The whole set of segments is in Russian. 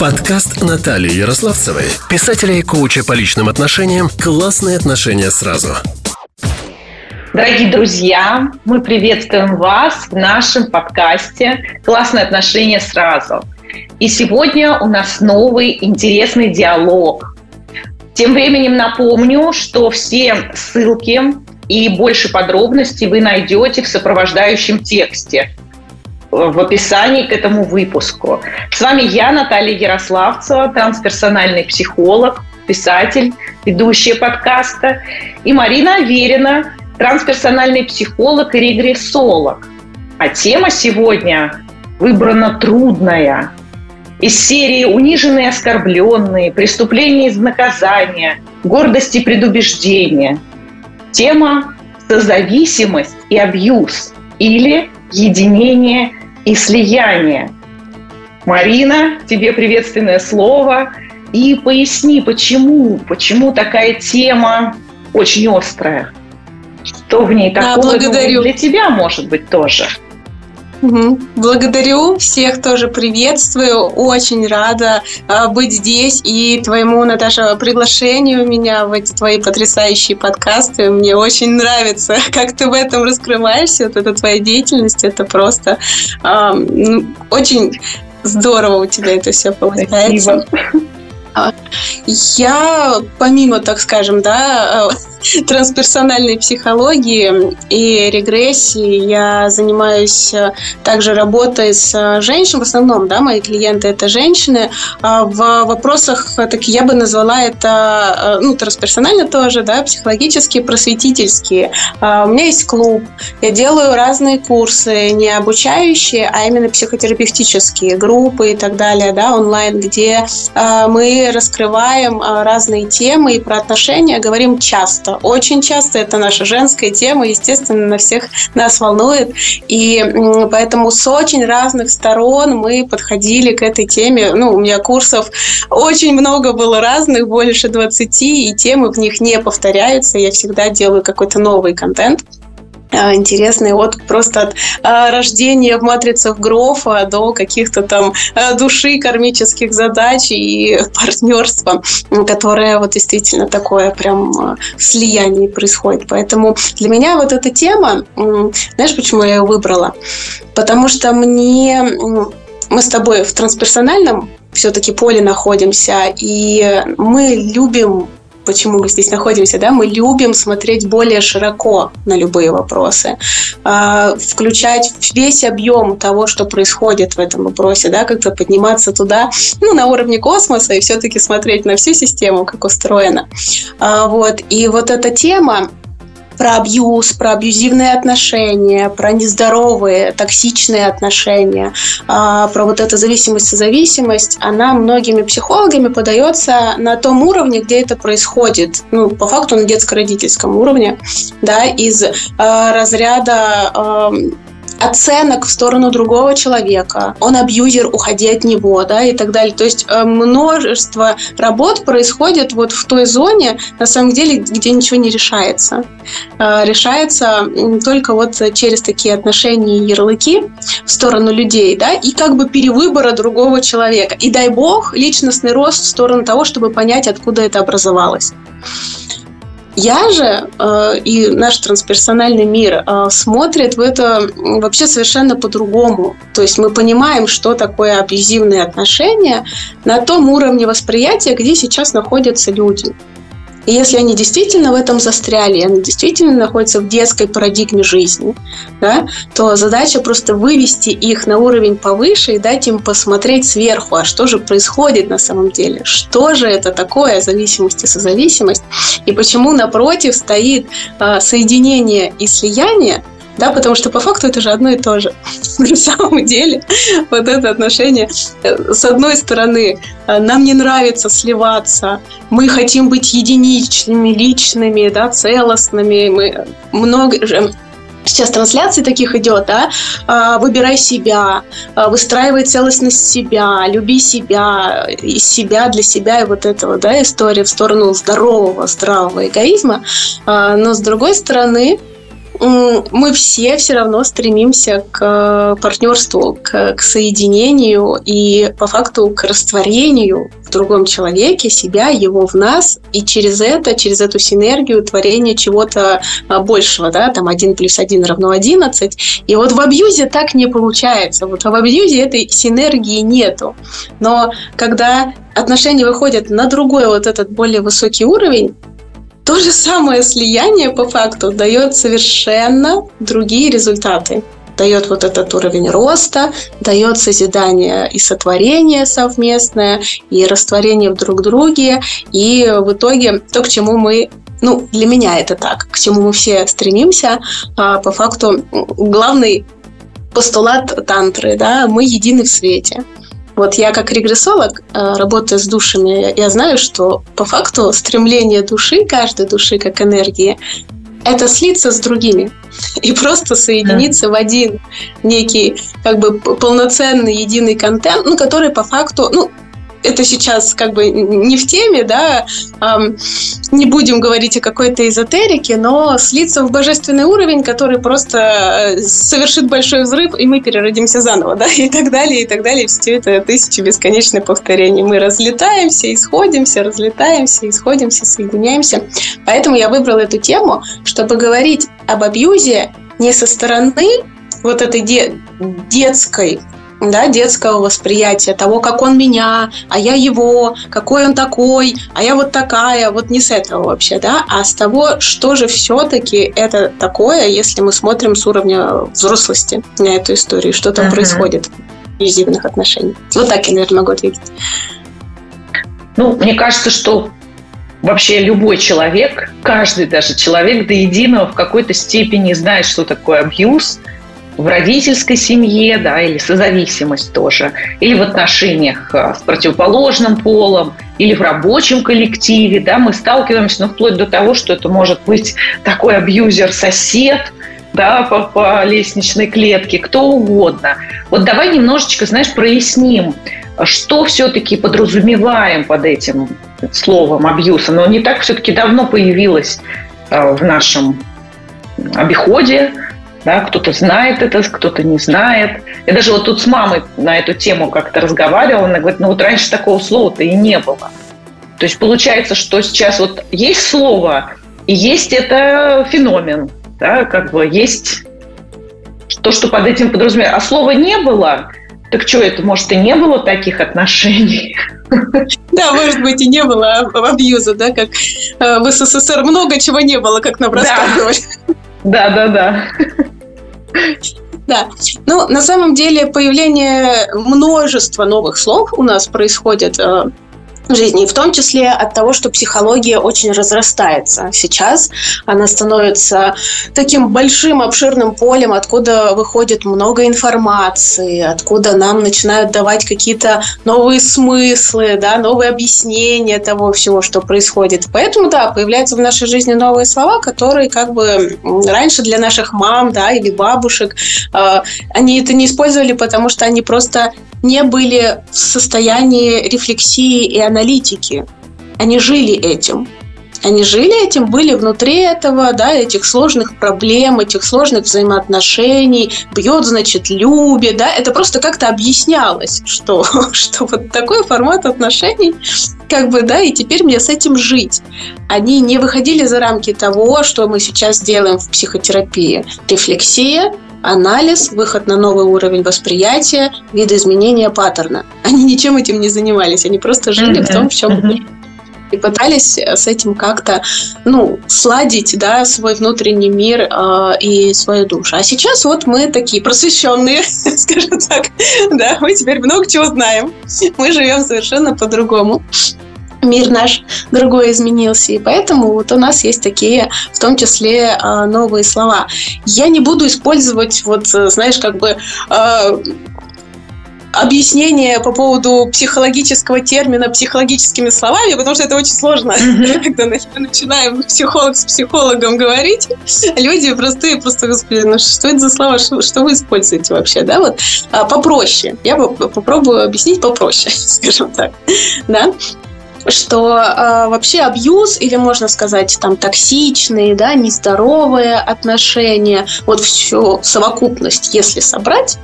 Подкаст Натальи Ярославцевой, писателя и коуча по личным отношениям «Классные отношения сразу». Дорогие друзья, мы приветствуем вас в нашем подкасте «Классные отношения сразу». И сегодня у нас новый интересный диалог. Тем временем напомню, что все ссылки и больше подробностей вы найдете в сопровождающем тексте в описании к этому выпуску. С вами я, Наталья Ярославцева, трансперсональный психолог, писатель, ведущая подкаста, и Марина Аверина, трансперсональный психолог и регрессолог. А тема сегодня выбрана трудная. Из серии «Униженные оскорбленные», «Преступления из наказания», «Гордость и предубеждение». Тема «Созависимость и абьюз» или «Единение и слияние». Марина, тебе приветственное слово. И поясни, почему, почему такая тема очень острая. Что в ней такого да, благодарю. для тебя, может быть, тоже? Благодарю всех, тоже приветствую. Очень рада э, быть здесь и твоему, Наташа, приглашению меня в эти твои потрясающие подкасты. Мне очень нравится, как ты в этом раскрываешься. Вот эта твоя деятельность, это просто э, очень здорово у тебя это все получается. Спасибо. Я, помимо, так скажем, да, э, трансперсональной психологии и регрессии, я занимаюсь э, также работой с э, женщинами, в основном, да, мои клиенты это женщины. А в вопросах, так я бы назвала это, ну, трансперсонально тоже, да, психологические, просветительские. А у меня есть клуб, я делаю разные курсы, не обучающие, а именно психотерапевтические группы и так далее, да, онлайн, где мы раскрываем а, разные темы и про отношения говорим часто. Очень часто это наша женская тема, естественно, на всех нас волнует. И поэтому с очень разных сторон мы подходили к этой теме. Ну, у меня курсов очень много было разных, больше 20, и темы в них не повторяются. Я всегда делаю какой-то новый контент. А, интересный вот просто от а, рождения в матрицах Грофа до каких-то там а, души кармических задач и партнерства, которое вот действительно такое прям слияние происходит. Поэтому для меня вот эта тема, знаешь, почему я ее выбрала? Потому что мне мы с тобой в трансперсональном все-таки поле находимся, и мы любим почему мы здесь находимся, да, мы любим смотреть более широко на любые вопросы, а, включать весь объем того, что происходит в этом вопросе, да, как-то подниматься туда, ну, на уровне космоса и все-таки смотреть на всю систему, как устроена. Вот. И вот эта тема, про абьюз, про абьюзивные отношения, про нездоровые, токсичные отношения, а, про вот эту зависимость, созависимость, она многими психологами подается на том уровне, где это происходит. Ну, по факту на детско-родительском уровне, да, из а, разряда оценок в сторону другого человека, он абьюзер, уходи от него, да, и так далее. То есть э, множество работ происходит вот в той зоне, на самом деле, где ничего не решается. Э, решается только вот через такие отношения и ярлыки в сторону людей, да, и как бы перевыбора другого человека. И дай бог, личностный рост в сторону того, чтобы понять, откуда это образовалось. Я же э, и наш трансперсональный мир э, смотрит в это вообще совершенно по-другому. То есть мы понимаем, что такое абьюзивные отношения на том уровне восприятия, где сейчас находятся люди. И если они действительно в этом застряли, они действительно находятся в детской парадигме жизни, да, то задача просто вывести их на уровень повыше и дать им посмотреть сверху, а что же происходит на самом деле, что же это такое зависимость и созависимость, и почему напротив стоит э, соединение и слияние, да, потому что по факту это же одно и то же. На самом деле вот это отношение, э, с одной стороны, э, нам не нравится сливаться, мы хотим быть единичными, личными, да, целостными, мы много Сейчас трансляции таких идет, да, а, выбирай себя, а, выстраивай целостность себя, люби себя, из себя для себя и вот этого, да, история в сторону здорового, здравого эгоизма. А, но с другой стороны, мы все все равно стремимся к э, партнерству, к, к соединению и по факту к растворению в другом человеке себя, его в нас, и через это, через эту синергию творение чего-то а, большего, да, там 1 плюс 1 равно 11. И вот в абьюзе так не получается. Вот в абьюзе этой синергии нету. Но когда отношения выходят на другой вот этот более высокий уровень, то же самое слияние по факту дает совершенно другие результаты. Дает вот этот уровень роста, дает созидание и сотворение совместное, и растворение в друг друге, и в итоге то, к чему мы ну, для меня это так, к чему мы все стремимся, а по факту главный постулат тантры, да, мы едины в свете. Вот я как регрессолог, э, работая с душами, я знаю, что по факту стремление души, каждой души как энергии, это слиться с другими и просто соединиться да. в один некий как бы полноценный единый контент, ну, который по факту, ну, это сейчас как бы не в теме, да, эм, не будем говорить о какой-то эзотерике, но слиться в божественный уровень, который просто э, совершит большой взрыв, и мы переродимся заново, да, и так далее, и так далее. Все это тысячи бесконечных повторений. Мы разлетаемся, исходимся, разлетаемся, исходимся, соединяемся. Поэтому я выбрала эту тему, чтобы говорить об абьюзе не со стороны вот этой де- детской да, детского восприятия того, как он меня, а я его, какой он такой, а я вот такая, вот не с этого вообще, да, а с того, что же все-таки это такое, если мы смотрим с уровня взрослости на эту историю, что там uh-huh. происходит в абьюзивных отношениях. Вот так я, наверное, могу ответить. Ну, мне кажется, что вообще любой человек, каждый даже человек до единого в какой-то степени знает, что такое абьюз, в родительской семье, да, или созависимость тоже, или в отношениях э, с противоположным полом, или в рабочем коллективе, да, мы сталкиваемся, ну, вплоть до того, что это может быть такой абьюзер-сосед, да, по, по лестничной клетке, кто угодно. Вот давай немножечко, знаешь, проясним, что все-таки подразумеваем под этим словом абьюз. Оно не так все-таки давно появилось э, в нашем обиходе, да, кто-то знает это, кто-то не знает. Я даже вот тут с мамой на эту тему как-то разговаривала, она говорит, ну вот раньше такого слова-то и не было. То есть получается, что сейчас вот есть слово, и есть это феномен, да, как бы есть то, что под этим подразумевается. А слова не было, так что это, может, и не было таких отношений? Да, может быть, и не было абьюза, да, как э, в СССР много чего не было, как нам рассказывали. Да, да, да. Да. Ну, на самом деле, появление множества новых слов у нас происходит э, жизни, в том числе от того, что психология очень разрастается. Сейчас она становится таким большим, обширным полем, откуда выходит много информации, откуда нам начинают давать какие-то новые смыслы, да, новые объяснения того всего, что происходит. Поэтому, да, появляются в нашей жизни новые слова, которые как бы раньше для наших мам, да, или бабушек, э, они это не использовали, потому что они просто не были в состоянии рефлексии и аналитики. Они жили этим. Они жили этим, были внутри этого, да, этих сложных проблем, этих сложных взаимоотношений. Бьет, значит, любит, да. Это просто как-то объяснялось, что, что вот такой формат отношений, как бы, да, и теперь мне с этим жить. Они не выходили за рамки того, что мы сейчас делаем в психотерапии. Рефлексия, анализ, выход на новый уровень восприятия, видоизменения паттерна. Они ничем этим не занимались, они просто жили mm-hmm. в том, в чем mm-hmm. и пытались с этим как-то, ну, сладить, да, свой внутренний мир э, и свою душу. А сейчас вот мы такие просвещенные, скажем так, да, мы теперь много чего знаем, мы живем совершенно по-другому мир наш другой изменился, и поэтому вот у нас есть такие, в том числе, а, новые слова. Я не буду использовать, вот, э, знаешь, как бы а, объяснение по поводу психологического термина психологическими словами, потому что это очень сложно. Mm-hmm. Когда начинаем психолог с психологом говорить, люди простые просто, господи, ну что это за слова, что, что вы используете вообще, да, вот а, попроще. Я попробую объяснить попроще, скажем так, да. Что э, вообще абьюз или можно сказать там токсичные, да, нездоровые отношения, вот всю совокупность, если собрать,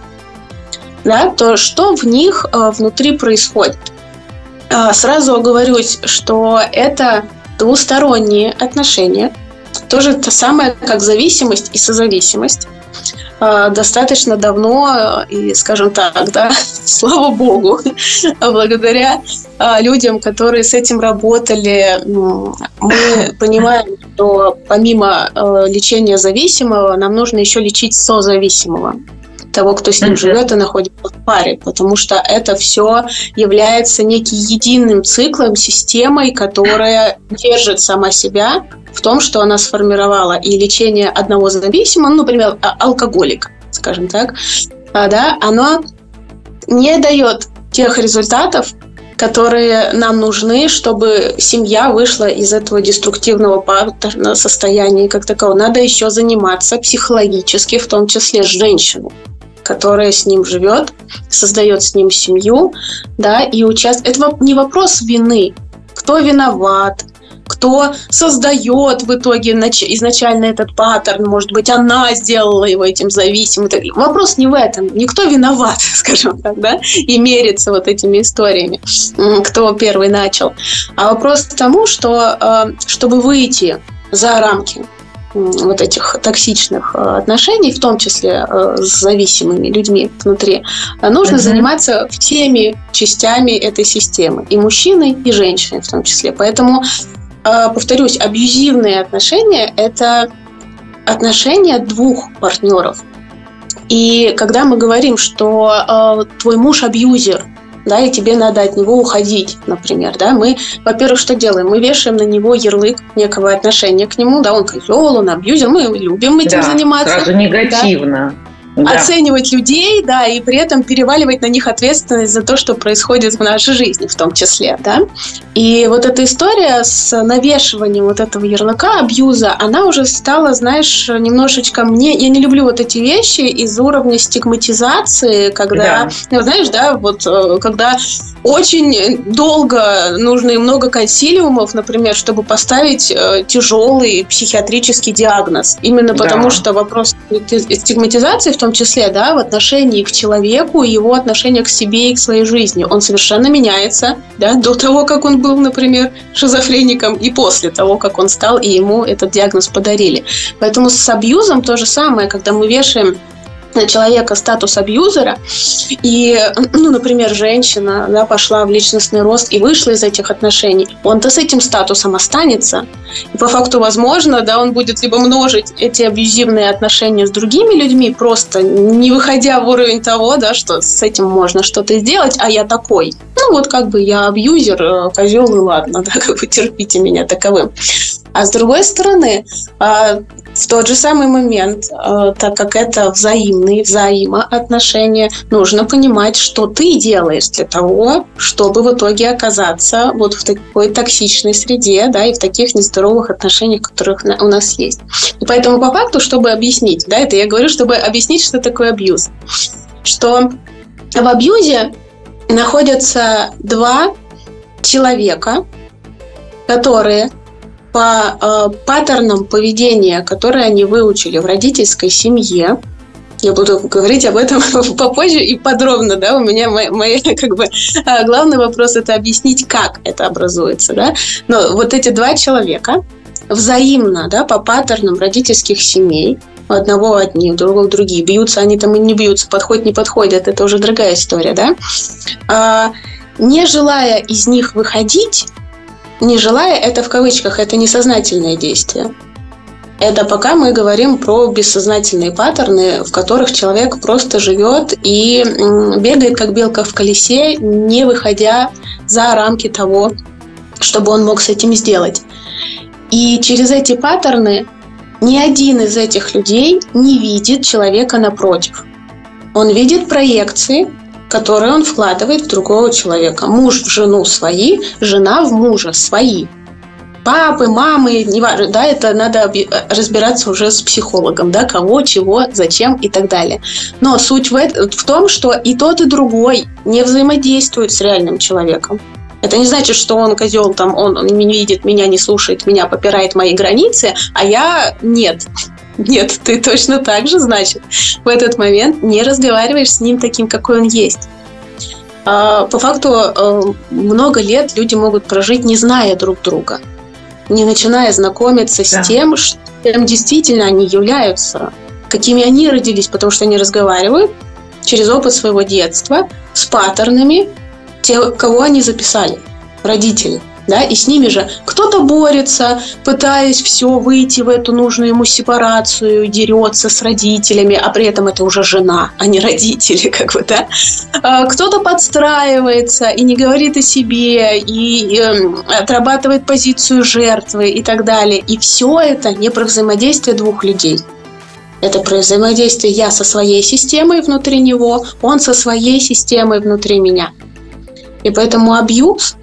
да, то что в них э, внутри происходит? Э, сразу оговорюсь, что это двусторонние отношения, тоже то самое, как зависимость и созависимость. А, достаточно давно, и, скажем так, да, слава богу, благодаря а, людям, которые с этим работали, мы понимаем, что помимо а, лечения зависимого, нам нужно еще лечить созависимого того, кто с ним живет и находится в паре, потому что это все является неким единым циклом, системой, которая держит сама себя в том, что она сформировала. И лечение одного зависимого, ну, например, а, алкоголик, скажем так, а, да, оно не дает тех результатов, которые нам нужны, чтобы семья вышла из этого деструктивного состояния как такового. Надо еще заниматься психологически, в том числе женщину, которая с ним живет, создает с ним семью, да, и участвует. Это не вопрос вины, кто виноват, кто создает в итоге изначально этот паттерн, может быть, она сделала его этим зависимым. Вопрос не в этом. Никто виноват, скажем так, да, и мерится вот этими историями, кто первый начал. А вопрос к тому, что э, чтобы выйти за рамки вот этих токсичных э, отношений, в том числе э, с зависимыми людьми внутри, нужно uh-huh. заниматься всеми частями этой системы, и мужчиной, и женщиной в том числе. Поэтому повторюсь, абьюзивные отношения – это отношения двух партнеров. И когда мы говорим, что э, твой муж абьюзер, да, и тебе надо от него уходить, например, да, мы, во-первых, что делаем? Мы вешаем на него ярлык некого отношения к нему, да, он козел, он абьюзер, мы любим этим да, заниматься. сразу негативно. Да? Да. оценивать людей, да, и при этом переваливать на них ответственность за то, что происходит в нашей жизни в том числе, да. И вот эта история с навешиванием вот этого ярлыка, абьюза, она уже стала, знаешь, немножечко мне... Я не люблю вот эти вещи из уровня стигматизации, когда, да. ну, знаешь, да, вот э, когда очень долго нужно и много консилиумов, например, чтобы поставить э, тяжелый психиатрический диагноз. Именно потому, да. что вопрос стигматизации в том числе, да, в отношении к человеку, его отношение к себе и к своей жизни. Он совершенно меняется, да, до того, как он был, например, шизофреником, и после того, как он стал, и ему этот диагноз подарили. Поэтому с абьюзом то же самое, когда мы вешаем на человека статус абьюзера, и, ну, например, женщина да, пошла в личностный рост и вышла из этих отношений, он-то с этим статусом останется. И по факту, возможно, да, он будет либо множить эти абьюзивные отношения с другими людьми, просто не выходя в уровень того, да, что с этим можно что-то сделать, а я такой. Ну, вот как бы я абьюзер, э, козел, и ладно, да, как бы терпите меня таковым. А с другой стороны, а, в тот же самый момент, а, так как это взаимные взаимоотношения, нужно понимать, что ты делаешь для того, чтобы в итоге оказаться вот в такой токсичной среде, да, и в таких нездоровых отношениях, которых у нас есть. И поэтому по факту, чтобы объяснить, да, это я говорю, чтобы объяснить, что такое абьюз, что в абьюзе находятся два человека, которые по э, паттернам поведения, которые они выучили в родительской семье, я буду говорить об этом попозже и подробно, да, у меня мои, мои как бы э, главный вопрос это объяснить, как это образуется, да, но вот эти два человека взаимно, да, по паттернам родительских семей, у одного одни, у другого другие, бьются они там и не бьются, подходят, не подходят, это уже другая история, да, а, не желая из них выходить, не желая, это в кавычках, это несознательное действие. Это пока мы говорим про бессознательные паттерны, в которых человек просто живет и бегает, как белка в колесе, не выходя за рамки того, чтобы он мог с этим сделать. И через эти паттерны ни один из этих людей не видит человека напротив. Он видит проекции, которые он вкладывает в другого человека. Муж в жену свои, жена в мужа свои. Папы, мамы, неважно, да, это надо разбираться уже с психологом, да, кого, чего, зачем и так далее. Но суть в, в том, что и тот, и другой не взаимодействуют с реальным человеком. Это не значит, что он козел, там, он не видит меня, не слушает меня, попирает мои границы, а я нет. Нет, ты точно так же, значит, в этот момент не разговариваешь с ним таким, какой он есть. А, по факту э, много лет люди могут прожить, не зная друг друга, не начиная знакомиться да. с тем, чем действительно они являются, какими они родились, потому что они разговаривают через опыт своего детства с паттернами, те, кого они записали, родители – да, и с ними же кто-то борется, пытаясь все выйти в эту нужную ему сепарацию, дерется с родителями, а при этом это уже жена, а не родители, как бы, да. А кто-то подстраивается и не говорит о себе, и, эм, отрабатывает позицию жертвы и так далее. И все это не про взаимодействие двух людей. Это про взаимодействие я со своей системой внутри него, он со своей системой внутри меня. И поэтому абьюз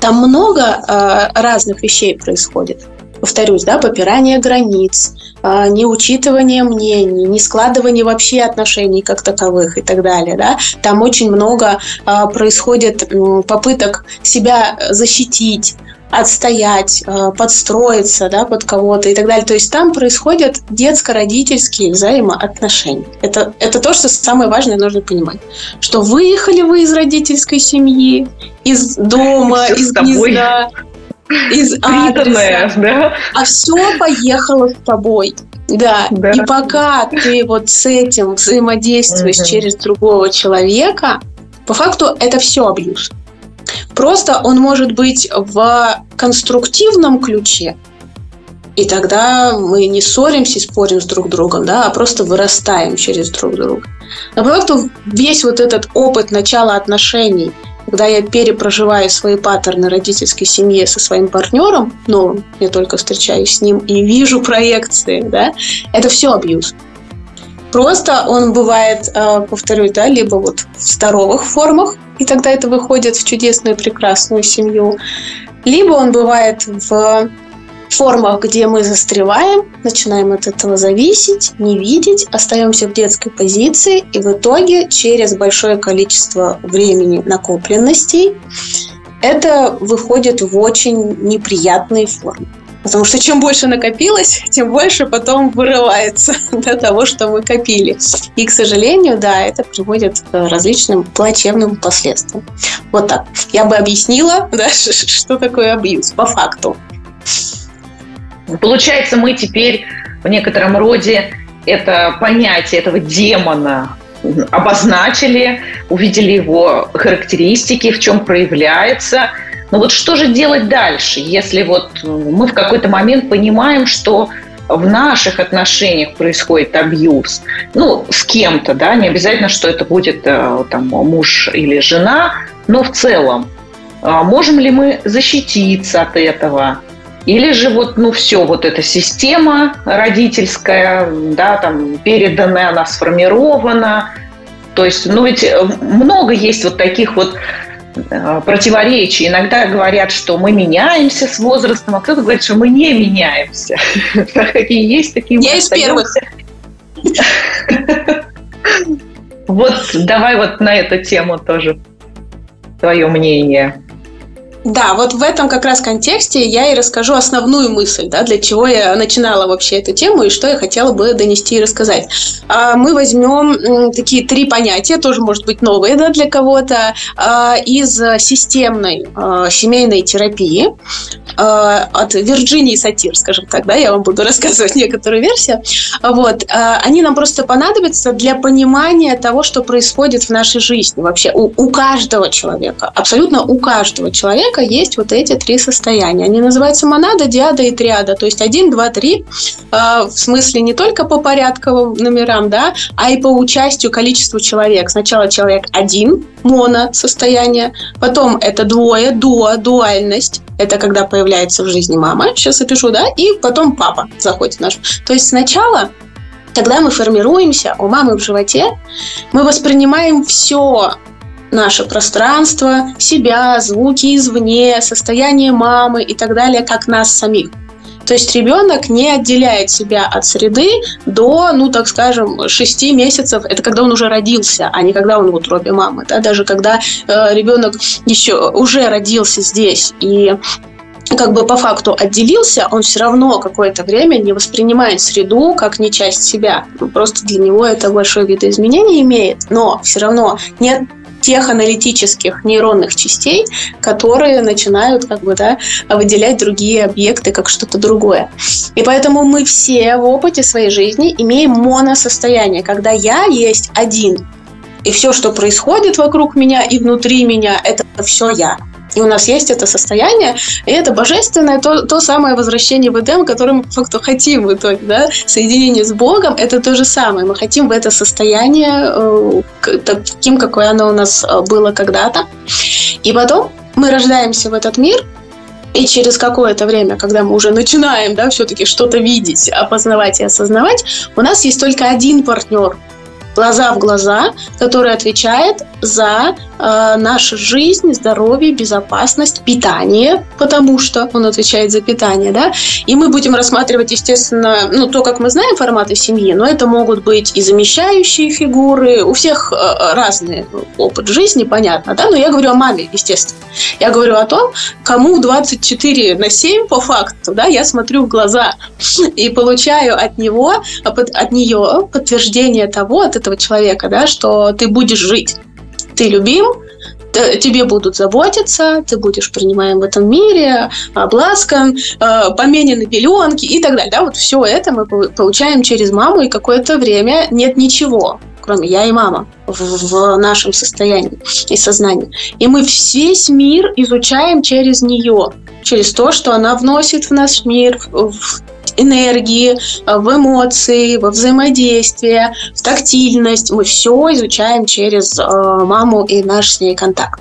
там много э, разных вещей происходит. Повторюсь, да, попирание границ, э, неучитывание мнений, не складывание вообще отношений как таковых и так далее. Да? Там очень много э, происходит э, попыток себя защитить, отстоять, э, подстроиться да, под кого-то и так далее. То есть там происходят детско-родительские взаимоотношения. Это, это то, что самое важное нужно понимать. Что выехали вы из родительской семьи, из дома, все из гнезда, из адреса, да? а все поехало с тобой. Да. да, и пока ты вот с этим взаимодействуешь угу. через другого человека, по факту это все абьюз. Просто он может быть в конструктивном ключе, и тогда мы не ссоримся и спорим с друг другом, да, а просто вырастаем через друг друга. Факту весь вот этот опыт начала отношений, когда я перепроживаю свои паттерны родительской семьи со своим партнером новым, я только встречаюсь с ним и вижу проекции, да, это все абьюз. Просто он бывает, э, повторюсь, да, либо вот в здоровых формах, и тогда это выходит в чудесную, прекрасную семью, либо он бывает в формах, где мы застреваем, начинаем от этого зависеть, не видеть, остаемся в детской позиции, и в итоге через большое количество времени накопленностей это выходит в очень неприятные формы. Потому что чем больше накопилось, тем больше потом вырывается до того, что мы копили. И, к сожалению, да, это приводит к различным плачевным последствиям. Вот так. Я бы объяснила, да, что такое абьюз по факту. Получается, мы теперь в некотором роде это понятие этого демона обозначили, увидели его характеристики, в чем проявляется – но вот что же делать дальше, если вот мы в какой-то момент понимаем, что в наших отношениях происходит абьюз, ну, с кем-то, да, не обязательно, что это будет э, там муж или жена, но в целом, а можем ли мы защититься от этого? Или же вот, ну, все, вот эта система родительская, да, там, переданная, она сформирована. То есть, ну, ведь э, много есть вот таких вот противоречий. Иногда говорят, что мы меняемся с возрастом, а кто-то говорит, что мы не меняемся. Какие есть, такие Я из первых. Вот давай вот на эту тему тоже твое мнение. Да, вот в этом как раз контексте я и расскажу основную мысль, да, для чего я начинала вообще эту тему и что я хотела бы донести и рассказать. А, мы возьмем такие три понятия, тоже может быть новые да, для кого-то, а, из системной а, семейной терапии от Вирджинии Сатир, скажем так, да, я вам буду рассказывать некоторую версию. Вот. Они нам просто понадобятся для понимания того, что происходит в нашей жизни вообще у, у каждого человека, абсолютно у каждого человека человека есть вот эти три состояния. Они называются монада, диада и триада. То есть один, два, три. Э, в смысле не только по порядковым номерам, да, а и по участию, количеству человек. Сначала человек один, моно состояние, потом это двое, дуа, дуальность. Это когда появляется в жизни мама, сейчас опишу, да, и потом папа заходит в наш. То есть сначала когда мы формируемся у мамы в животе, мы воспринимаем все наше пространство, себя, звуки извне, состояние мамы и так далее, как нас самих. То есть ребенок не отделяет себя от среды до, ну, так скажем, 6 месяцев. Это когда он уже родился, а не когда он в утробе мамы. Да? Даже когда э, ребенок еще уже родился здесь и как бы по факту отделился, он все равно какое-то время не воспринимает среду как не часть себя. Просто для него это большое видоизменение имеет, но все равно нет тех аналитических нейронных частей, которые начинают как бы, да, выделять другие объекты как что-то другое. И поэтому мы все в опыте своей жизни имеем моносостояние, когда я есть один. И все, что происходит вокруг меня и внутри меня, это все я. И у нас есть это состояние, и это божественное, то, то самое возвращение в Эдем, которое мы по факту хотим в итоге, да, соединение с Богом, это то же самое. Мы хотим в это состояние э, таким, какое оно у нас э, было когда-то. И потом мы рождаемся в этот мир, и через какое-то время, когда мы уже начинаем, да, все-таки что-то видеть, опознавать и осознавать, у нас есть только один партнер, глаза в глаза, который отвечает за э, нашу жизнь, здоровье, безопасность, питание, потому что он отвечает за питание, да, и мы будем рассматривать, естественно, ну, то, как мы знаем форматы семьи, но это могут быть и замещающие фигуры, у всех э, разный опыт жизни, понятно, да, но я говорю о маме, естественно. Я говорю о том, кому 24 на 7 по факту, да, я смотрю в глаза и получаю от него, от нее подтверждение того, от этого человека, да, что ты будешь жить ты любим, тебе будут заботиться, ты будешь принимаем в этом мире, обласкан, э, поменены пеленки и так далее. Да, вот все это мы получаем через маму, и какое-то время нет ничего, кроме я и мама в, в нашем состоянии и сознании. И мы весь мир изучаем через нее, через то, что она вносит в наш мир, в энергии, э, в эмоции, во взаимодействие, в тактильность. Мы все изучаем через э, маму и наш с ней контакт.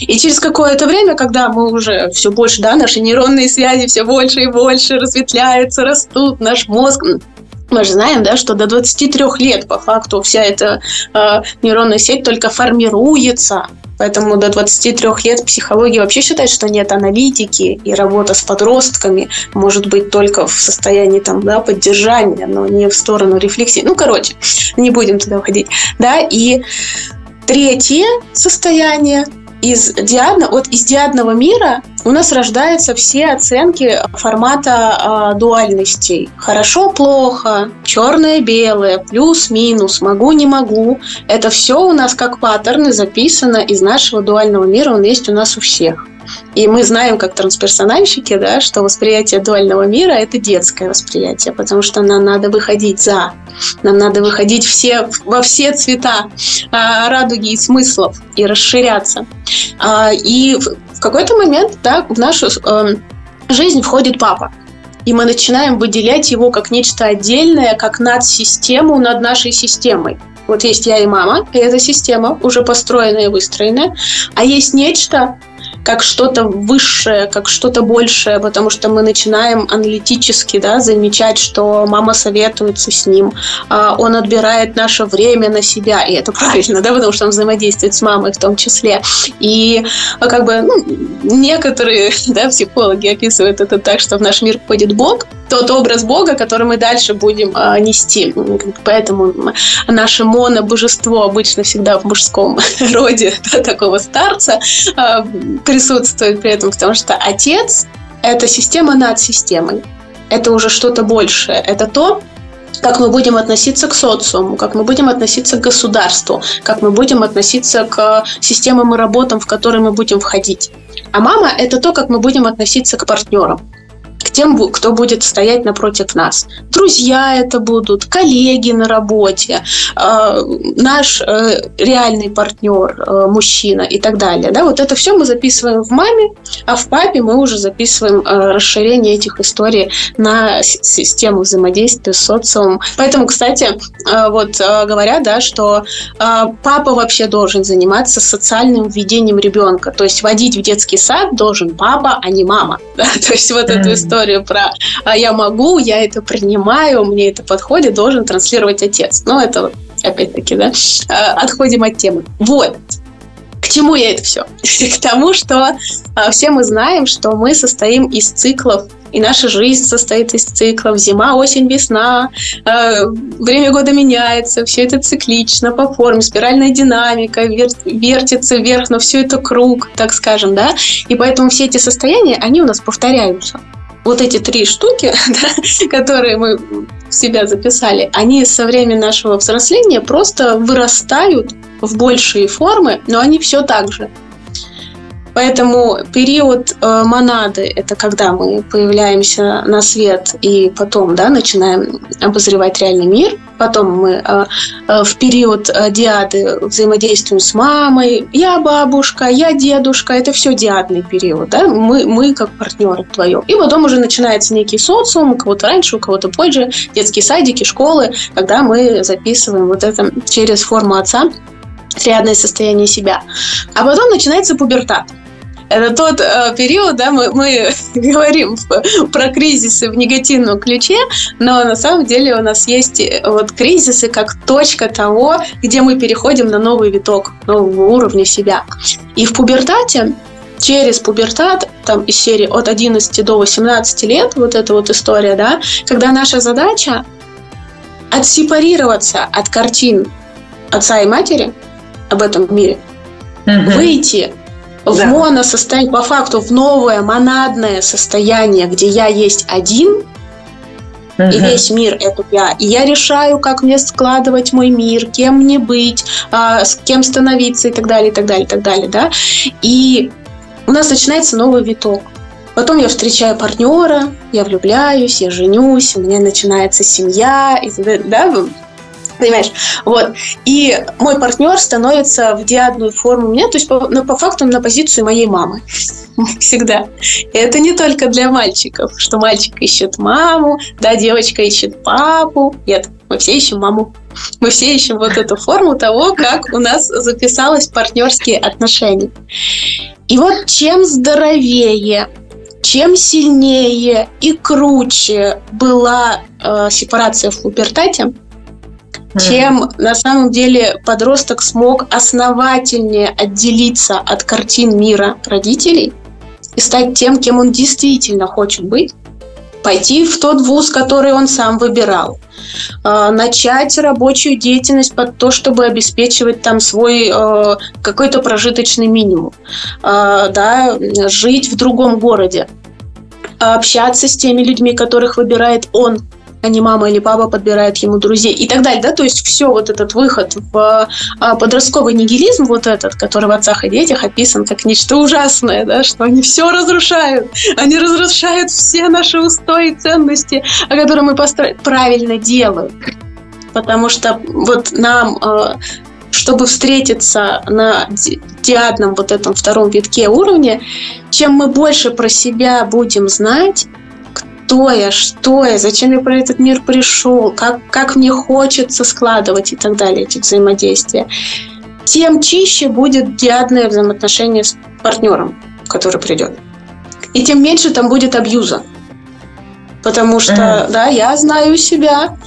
И через какое-то время, когда мы уже все больше, да, наши нейронные связи все больше и больше разветвляются, растут, наш мозг мы же знаем, да, что до 23 лет по факту вся эта э, нейронная сеть только формируется. Поэтому до 23 лет психология вообще считает, что нет аналитики, и работа с подростками может быть только в состоянии там, да, поддержания, но не в сторону рефлексии. Ну, короче, не будем туда уходить. Да, и третье состояние из диадна, вот из диадного мира у нас рождаются все оценки формата э, дуальностей. Хорошо, плохо, черное, белое, плюс, минус, могу, не могу. Это все у нас как паттерны записано из нашего дуального мира, он есть у нас у всех. И мы знаем, как трансперсональщики, да, что восприятие дуального мира – это детское восприятие, потому что нам надо выходить за, нам надо выходить все, во все цвета а, радуги и смыслов и расширяться. А, и в, в какой-то момент да, в нашу а, жизнь входит папа. И мы начинаем выделять его как нечто отдельное, как над систему над нашей системой. Вот есть я и мама, и эта система уже построенная и выстроенная. А есть нечто, как что-то высшее, как что-то большее, потому что мы начинаем аналитически да, замечать, что мама советуется с ним, а он отбирает наше время на себя, и это правильно, да, потому что он взаимодействует с мамой в том числе. И а, как бы ну, некоторые да, психологи описывают это так, что в наш мир входит Бог, тот образ Бога, который мы дальше будем а, нести. Поэтому наше монобожество обычно всегда в мужском роде да, такого старца а, присутствует при этом, потому что отец – это система над системой. Это уже что-то большее. Это то, как мы будем относиться к социуму, как мы будем относиться к государству, как мы будем относиться к системам и работам, в которые мы будем входить. А мама – это то, как мы будем относиться к партнерам к тем, кто будет стоять напротив нас. Друзья это будут, коллеги на работе, э, наш э, реальный партнер, э, мужчина и так далее. Да, вот это все мы записываем в маме, а в папе мы уже записываем расширение этих историй на систему взаимодействия с социумом. Поэтому, кстати, вот говорят, да, что папа вообще должен заниматься социальным введением ребенка, то есть водить в детский сад должен папа, а не мама. Да? То есть вот эту историю историю про а «я могу, я это принимаю, мне это подходит», должен транслировать отец. Ну, это опять-таки, да, а, отходим от темы. Вот. К чему я это все? К тому, что а, все мы знаем, что мы состоим из циклов и наша жизнь состоит из циклов. Зима, осень, весна, время года меняется, все это циклично по форме, спиральная динамика, вер, вертится вверх, но все это круг, так скажем, да. И поэтому все эти состояния, они у нас повторяются. Вот эти три штуки, которые мы в себя записали, они со времени нашего взросления просто вырастают в большие формы, но они все так же. Поэтому период э, монады – это когда мы появляемся на свет и потом да, начинаем обозревать реальный мир. Потом мы э, э, в период диады взаимодействуем с мамой. Я бабушка, я дедушка. Это все диадный период. Да? Мы, мы как партнеры вдвоем. И потом уже начинается некий социум. У кого-то раньше, у кого-то позже. Детские садики, школы. Когда мы записываем вот это через форму отца триадное состояние себя. А потом начинается пубертат. Это тот э, период, да, мы, мы говорим про кризисы в негативном ключе, но на самом деле у нас есть э, вот кризисы как точка того, где мы переходим на новый виток, нового уровня себя. И в пубертате через пубертат, там из серии от 11 до 18 лет, вот эта вот история, да, когда наша задача отсепарироваться от картин отца и матери об этом мире, угу. выйти в да. моносостояние, по факту в новое монадное состояние, где я есть один, и весь мир это я. И я решаю, как мне складывать мой мир, кем мне быть, а, с кем становиться и так далее, и так далее, и так далее, да. И у нас начинается новый виток. Потом я встречаю партнера, я влюбляюсь, я женюсь, у меня начинается семья, и, да, Понимаешь? Вот. И мой партнер становится в диадную форму меня, то есть по, ну, по факту на позицию моей мамы. Всегда. И это не только для мальчиков, что мальчик ищет маму, да, девочка ищет папу. Нет, мы все ищем маму. Мы все ищем вот эту форму того, как у нас записалось партнерские отношения. И вот чем здоровее, чем сильнее и круче была э, сепарация в пубертате, чем на самом деле подросток смог основательнее отделиться от картин мира родителей и стать тем, кем он действительно хочет быть, пойти в тот вуз, который он сам выбирал, а, начать рабочую деятельность под то, чтобы обеспечивать там свой э, какой-то прожиточный минимум, а, да, жить в другом городе, общаться с теми людьми, которых выбирает он а не мама или папа подбирает ему друзей и так далее, да, то есть все вот этот выход в а, подростковый нигилизм вот этот, который в «Отцах и детях» описан как нечто ужасное, да, что они все разрушают, они разрушают все наши устои и ценности, о которых мы построили, правильно делают, потому что вот нам а, чтобы встретиться на диадном вот этом втором витке уровня, чем мы больше про себя будем знать, кто я, что я, зачем я про этот мир пришел, как, как мне хочется складывать и так далее, эти взаимодействия, тем чище будет диадное взаимоотношение с партнером, который придет. И тем меньше там будет абьюза. Потому что, да, я знаю себя,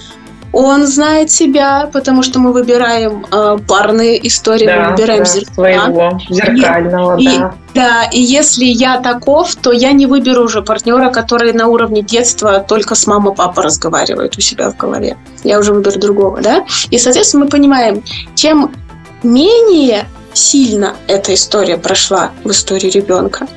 он знает себя, потому что мы выбираем э, парные истории, да, мы выбираем да, зеркала. Своего зеркального, и, да. И, да, и если я таков, то я не выберу уже партнера, который на уровне детства только с мамой папа разговаривает у себя в голове. Я уже выберу другого, да? И, соответственно, мы понимаем, чем менее сильно эта история прошла в истории ребенка,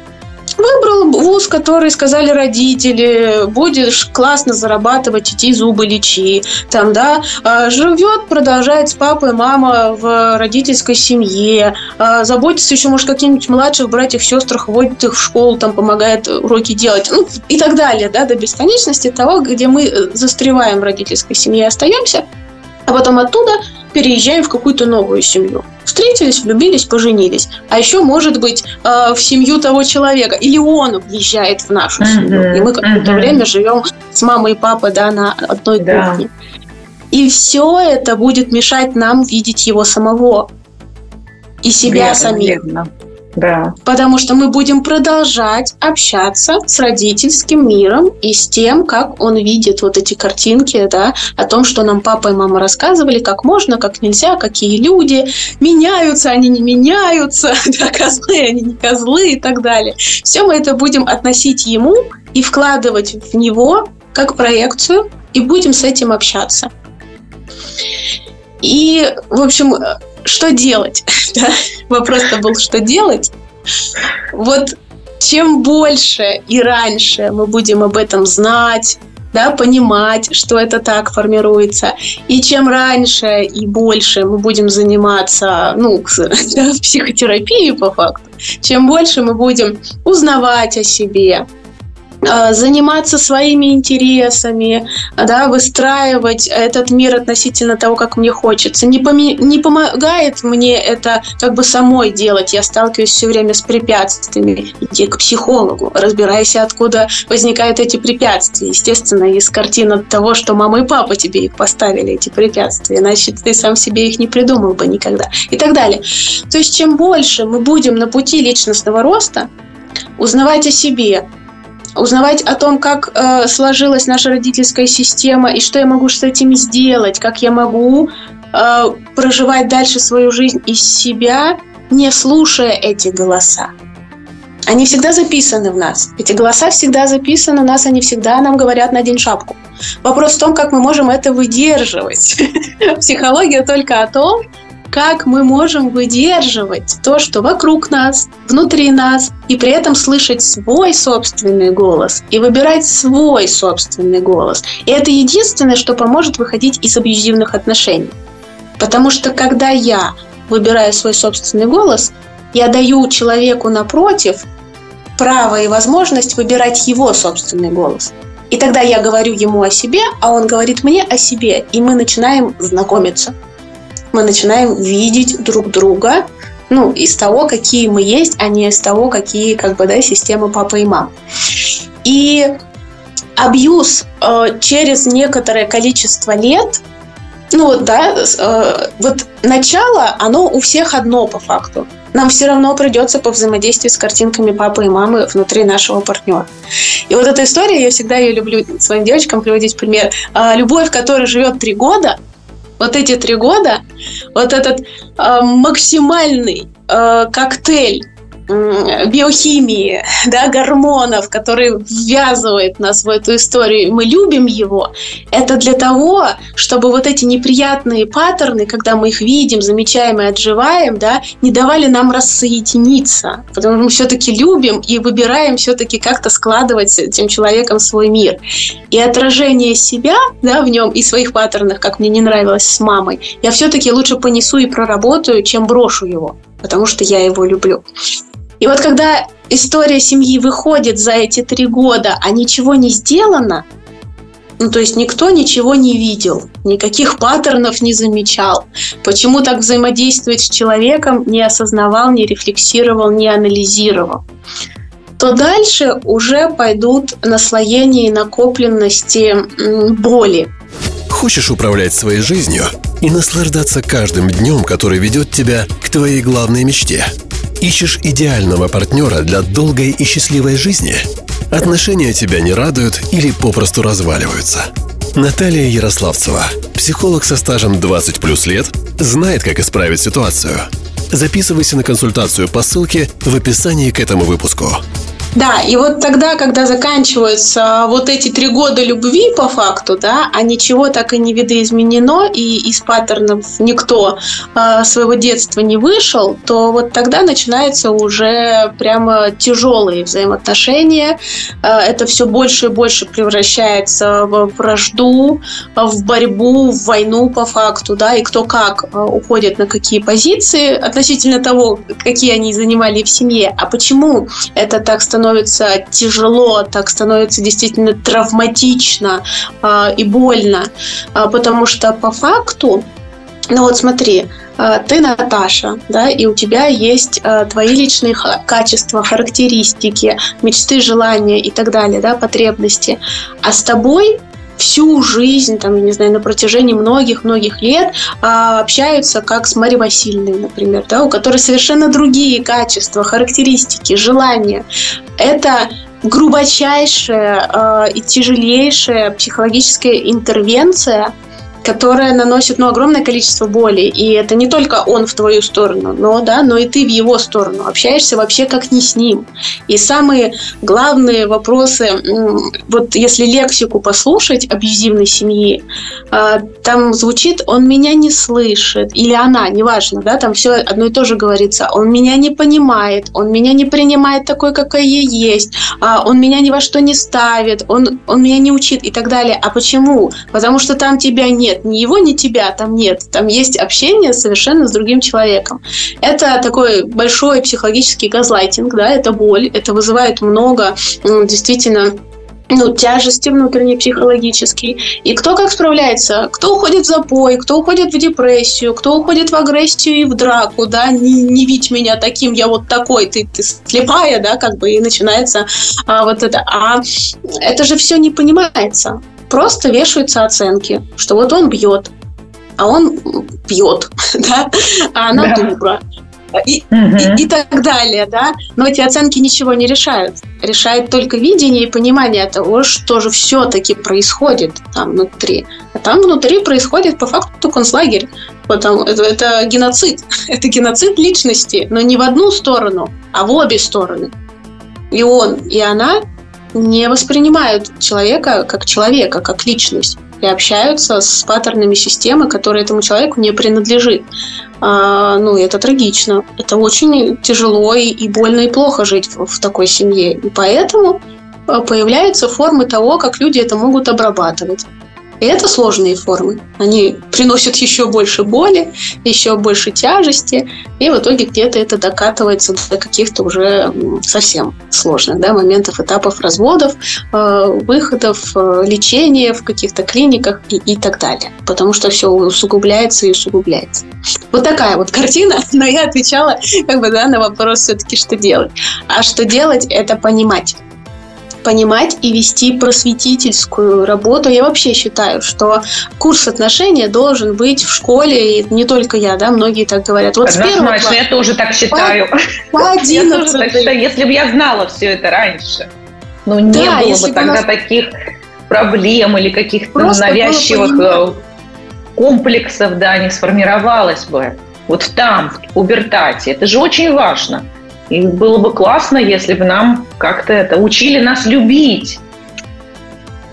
Выбрал вуз, который сказали родители, будешь классно зарабатывать, иди зубы лечи. Там, да, а, живет, продолжает с папой, мама в родительской семье, а, заботится еще, может, каких-нибудь младших братьев, сестрах, водит их в школу, там, помогает уроки делать, ну, и так далее, да, до бесконечности того, где мы э, застреваем в родительской семье остаемся, а потом оттуда переезжаем в какую-то новую семью. Встретились, влюбились, поженились. А еще, может быть, э, в семью того человека. Или он въезжает в нашу mm-hmm. семью. И мы какое-то mm-hmm. время живем с мамой и папой да, на одной да. кухне. И все это будет мешать нам видеть его самого и себя верно, самих. Верно. Да. Потому что мы будем продолжать общаться с родительским миром и с тем, как он видит вот эти картинки, да, о том, что нам папа и мама рассказывали, как можно, как нельзя, какие люди меняются, они не меняются, да, козлы, они не козлы и так далее. Все мы это будем относить ему и вкладывать в него как проекцию, и будем с этим общаться. И, в общем, что делать? Вопрос-то был, что делать? Вот чем больше и раньше мы будем об этом знать, да, понимать, что это так формируется. И чем раньше и больше мы будем заниматься ну, да, психотерапией по факту, чем больше мы будем узнавать о себе, заниматься своими интересами, да, выстраивать этот мир относительно того, как мне хочется. Не, поми- не помогает мне это как бы самой делать. Я сталкиваюсь все время с препятствиями. Иди к психологу, разбирайся, откуда возникают эти препятствия. Естественно, из картин того, что мама и папа тебе их поставили, эти препятствия. Иначе ты сам себе их не придумал бы никогда. И так далее. То есть, чем больше мы будем на пути личностного роста, узнавать о себе, узнавать о том, как э, сложилась наша родительская система и что я могу с этим сделать, как я могу э, проживать дальше свою жизнь из себя, не слушая эти голоса. Они всегда записаны в нас. Эти голоса всегда записаны у нас, они всегда нам говорят на день шапку. Вопрос в том, как мы можем это выдерживать. Психология только о том, как мы можем выдерживать то, что вокруг нас, внутри нас, и при этом слышать свой собственный голос и выбирать свой собственный голос. И это единственное, что поможет выходить из абьюзивных отношений. Потому что когда я выбираю свой собственный голос, я даю человеку напротив право и возможность выбирать его собственный голос. И тогда я говорю ему о себе, а он говорит мне о себе, и мы начинаем знакомиться мы начинаем видеть друг друга ну, из того, какие мы есть, а не из того, какие, как бы, да, системы папы и мам. И абьюз э, через некоторое количество лет, ну да, э, вот начало, оно у всех одно по факту. Нам все равно придется повзаимодействовать с картинками папы и мамы внутри нашего партнера. И вот эта история, я всегда ее люблю своим девочкам приводить пример. Э, любовь, которая живет три года, вот эти три года, вот этот э, максимальный э, коктейль биохимии, да, гормонов, который ввязывает нас в эту историю, мы любим его, это для того, чтобы вот эти неприятные паттерны, когда мы их видим, замечаем и отживаем, да, не давали нам рассоединиться, потому что мы все-таки любим и выбираем все-таки как-то складывать с этим человеком свой мир. И отражение себя, да, в нем и своих паттернах, как мне не нравилось с мамой, я все-таки лучше понесу и проработаю, чем брошу его потому что я его люблю. И вот когда история семьи выходит за эти три года, а ничего не сделано, ну, то есть никто ничего не видел, никаких паттернов не замечал. Почему так взаимодействовать с человеком, не осознавал, не рефлексировал, не анализировал. То дальше уже пойдут наслоения и накопленности боли. Хочешь управлять своей жизнью и наслаждаться каждым днем, который ведет тебя к твоей главной мечте – Ищешь идеального партнера для долгой и счастливой жизни? Отношения тебя не радуют или попросту разваливаются? Наталья Ярославцева, психолог со стажем 20 плюс лет, знает, как исправить ситуацию. Записывайся на консультацию по ссылке в описании к этому выпуску. Да, и вот тогда, когда заканчиваются вот эти три года любви по факту, да, а ничего так и не видоизменено, и из паттернов никто э, своего детства не вышел, то вот тогда начинаются уже прямо тяжелые взаимоотношения. Э, это все больше и больше превращается в вражду, в борьбу, в войну по факту, да, и кто как э, уходит на какие позиции относительно того, какие они занимали в семье. А почему это так становится становится тяжело, так становится действительно травматично э, и больно, э, потому что по факту, ну вот смотри, э, ты Наташа, да, и у тебя есть э, твои личные качества, характеристики, мечты, желания и так далее, да, потребности, а с тобой всю жизнь, там, я не знаю, на протяжении многих-многих лет а, общаются как с Марьей Васильевной, например, да, у которой совершенно другие качества, характеристики, желания. Это грубочайшая э, и тяжелейшая психологическая интервенция – которая наносит ну, огромное количество боли. И это не только он в твою сторону, но, да, но и ты в его сторону. Общаешься вообще как не с ним. И самые главные вопросы, вот если лексику послушать абьюзивной семьи, а, там звучит «он меня не слышит» или «она», неважно, да, там все одно и то же говорится. «Он меня не понимает», «он меня не принимает такой, какой я есть», а, «он меня ни во что не ставит», «он, он меня не учит» и так далее. А почему? Потому что там тебя нет нет, ни его, ни тебя там нет. Там есть общение совершенно с другим человеком. Это такой большой психологический газлайтинг, да, это боль, это вызывает много действительно ну, тяжести внутренней психологические. И кто как справляется? Кто уходит в запой, кто уходит в депрессию, кто уходит в агрессию и в драку, да, не, не видь меня таким, я вот такой, ты, ты слепая, да, как бы, и начинается а, вот это. А это же все не понимается просто вешаются оценки, что вот он бьет, а он пьет, да, а она да. дура. И, угу. и, и так далее, да. Но эти оценки ничего не решают. Решает только видение и понимание того, что же все-таки происходит там внутри. А там внутри происходит по факту концлагерь. Потому, это, это геноцид. Это геноцид личности, но не в одну сторону, а в обе стороны. И он, и она не воспринимают человека как человека, как личность и общаются с паттернами системы, которые этому человеку не принадлежит. А, ну, это трагично. Это очень тяжело и, и больно и плохо жить в, в такой семье. И поэтому а, появляются формы того, как люди это могут обрабатывать. И это сложные формы. Они приносят еще больше боли, еще больше тяжести, и в итоге где-то это докатывается до каких-то уже совсем сложных да, моментов, этапов разводов, э, выходов, э, лечения в каких-то клиниках и, и так далее. Потому что все усугубляется и усугубляется. Вот такая вот картина, но я отвечала как бы, да, на вопрос все-таки, что делать. А что делать, это понимать понимать и вести просветительскую работу. Я вообще считаю, что курс отношения должен быть в школе, и не только я, да, многие так говорят. Вот Однозначно, я тоже так считаю. По 11 Если бы я знала все это раньше, ну, не да, было бы тогда нас... таких проблем или каких-то навязчивых э, комплексов, да, не сформировалось бы. Вот там, в пубертате. Это же очень важно. И было бы классно, если бы нам как-то это учили нас любить.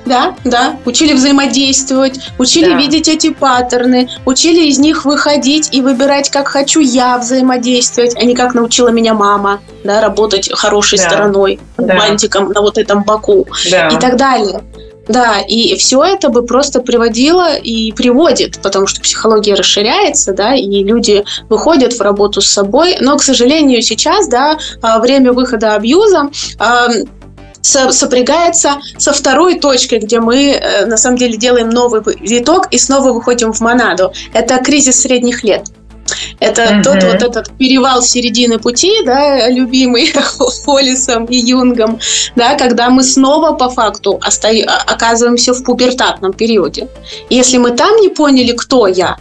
Да, да, учили взаимодействовать, учили да. видеть эти паттерны, учили из них выходить и выбирать, как хочу я взаимодействовать, а не как научила меня мама, да, работать хорошей да. стороной, да. бантиком на вот этом боку да. и так далее. Да, и все это бы просто приводило и приводит, потому что психология расширяется, да, и люди выходят в работу с собой. Но, к сожалению, сейчас, да, а, время выхода абьюза а, сопрягается со второй точкой, где мы э, на самом деле делаем новый виток и снова выходим в монаду. Это кризис средних лет. Это угу. тот вот этот перевал середины пути, да, любимый Холлисом и Юнгом, да, когда мы снова по факту оста- оказываемся в пубертатном периоде. Если мы там не поняли, кто я,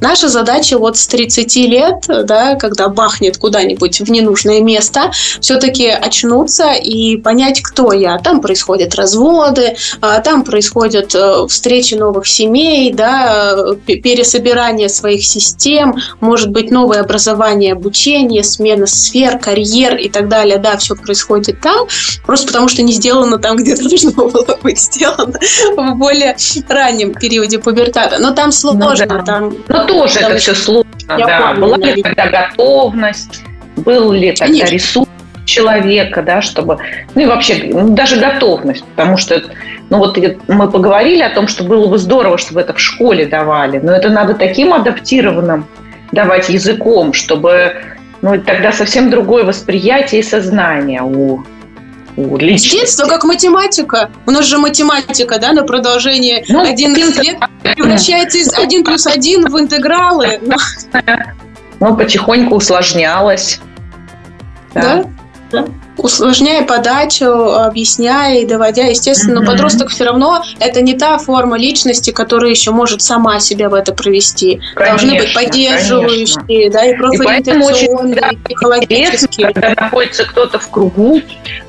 Наша задача вот с 30 лет, да, когда бахнет куда-нибудь в ненужное место, все-таки очнуться и понять, кто я. Там происходят разводы, а, там происходят э, встречи новых семей, да, пересобирание своих систем, может быть, новое образование, обучение, смена сфер, карьер и так далее. Да, все происходит там, просто потому что не сделано там, где должно было быть сделано в более раннем периоде пубертата. Но там сложно, ну, да. там... Тоже это все сложно, да. Была ли тогда готовность, был ли тогда Конечно. ресурс человека, да, чтобы, ну и вообще, ну, даже готовность, потому что, ну вот мы поговорили о том, что было бы здорово, чтобы это в школе давали, но это надо таким адаптированным давать языком, чтобы, ну тогда совсем другое восприятие и сознание у с детства, как математика. У нас же математика, да, на продолжение ну, 11 лет превращается из 1 плюс 1 в интегралы. Ну, потихоньку усложнялось. Да. да? Усложняя подачу, объясняя и доводя, естественно, mm-hmm. подросток все равно это не та форма личности, которая еще может сама себя в это провести. Конечно, Должны быть поддерживающие, конечно. да, и профориентационные, и психологические. Когда находится кто-то в кругу,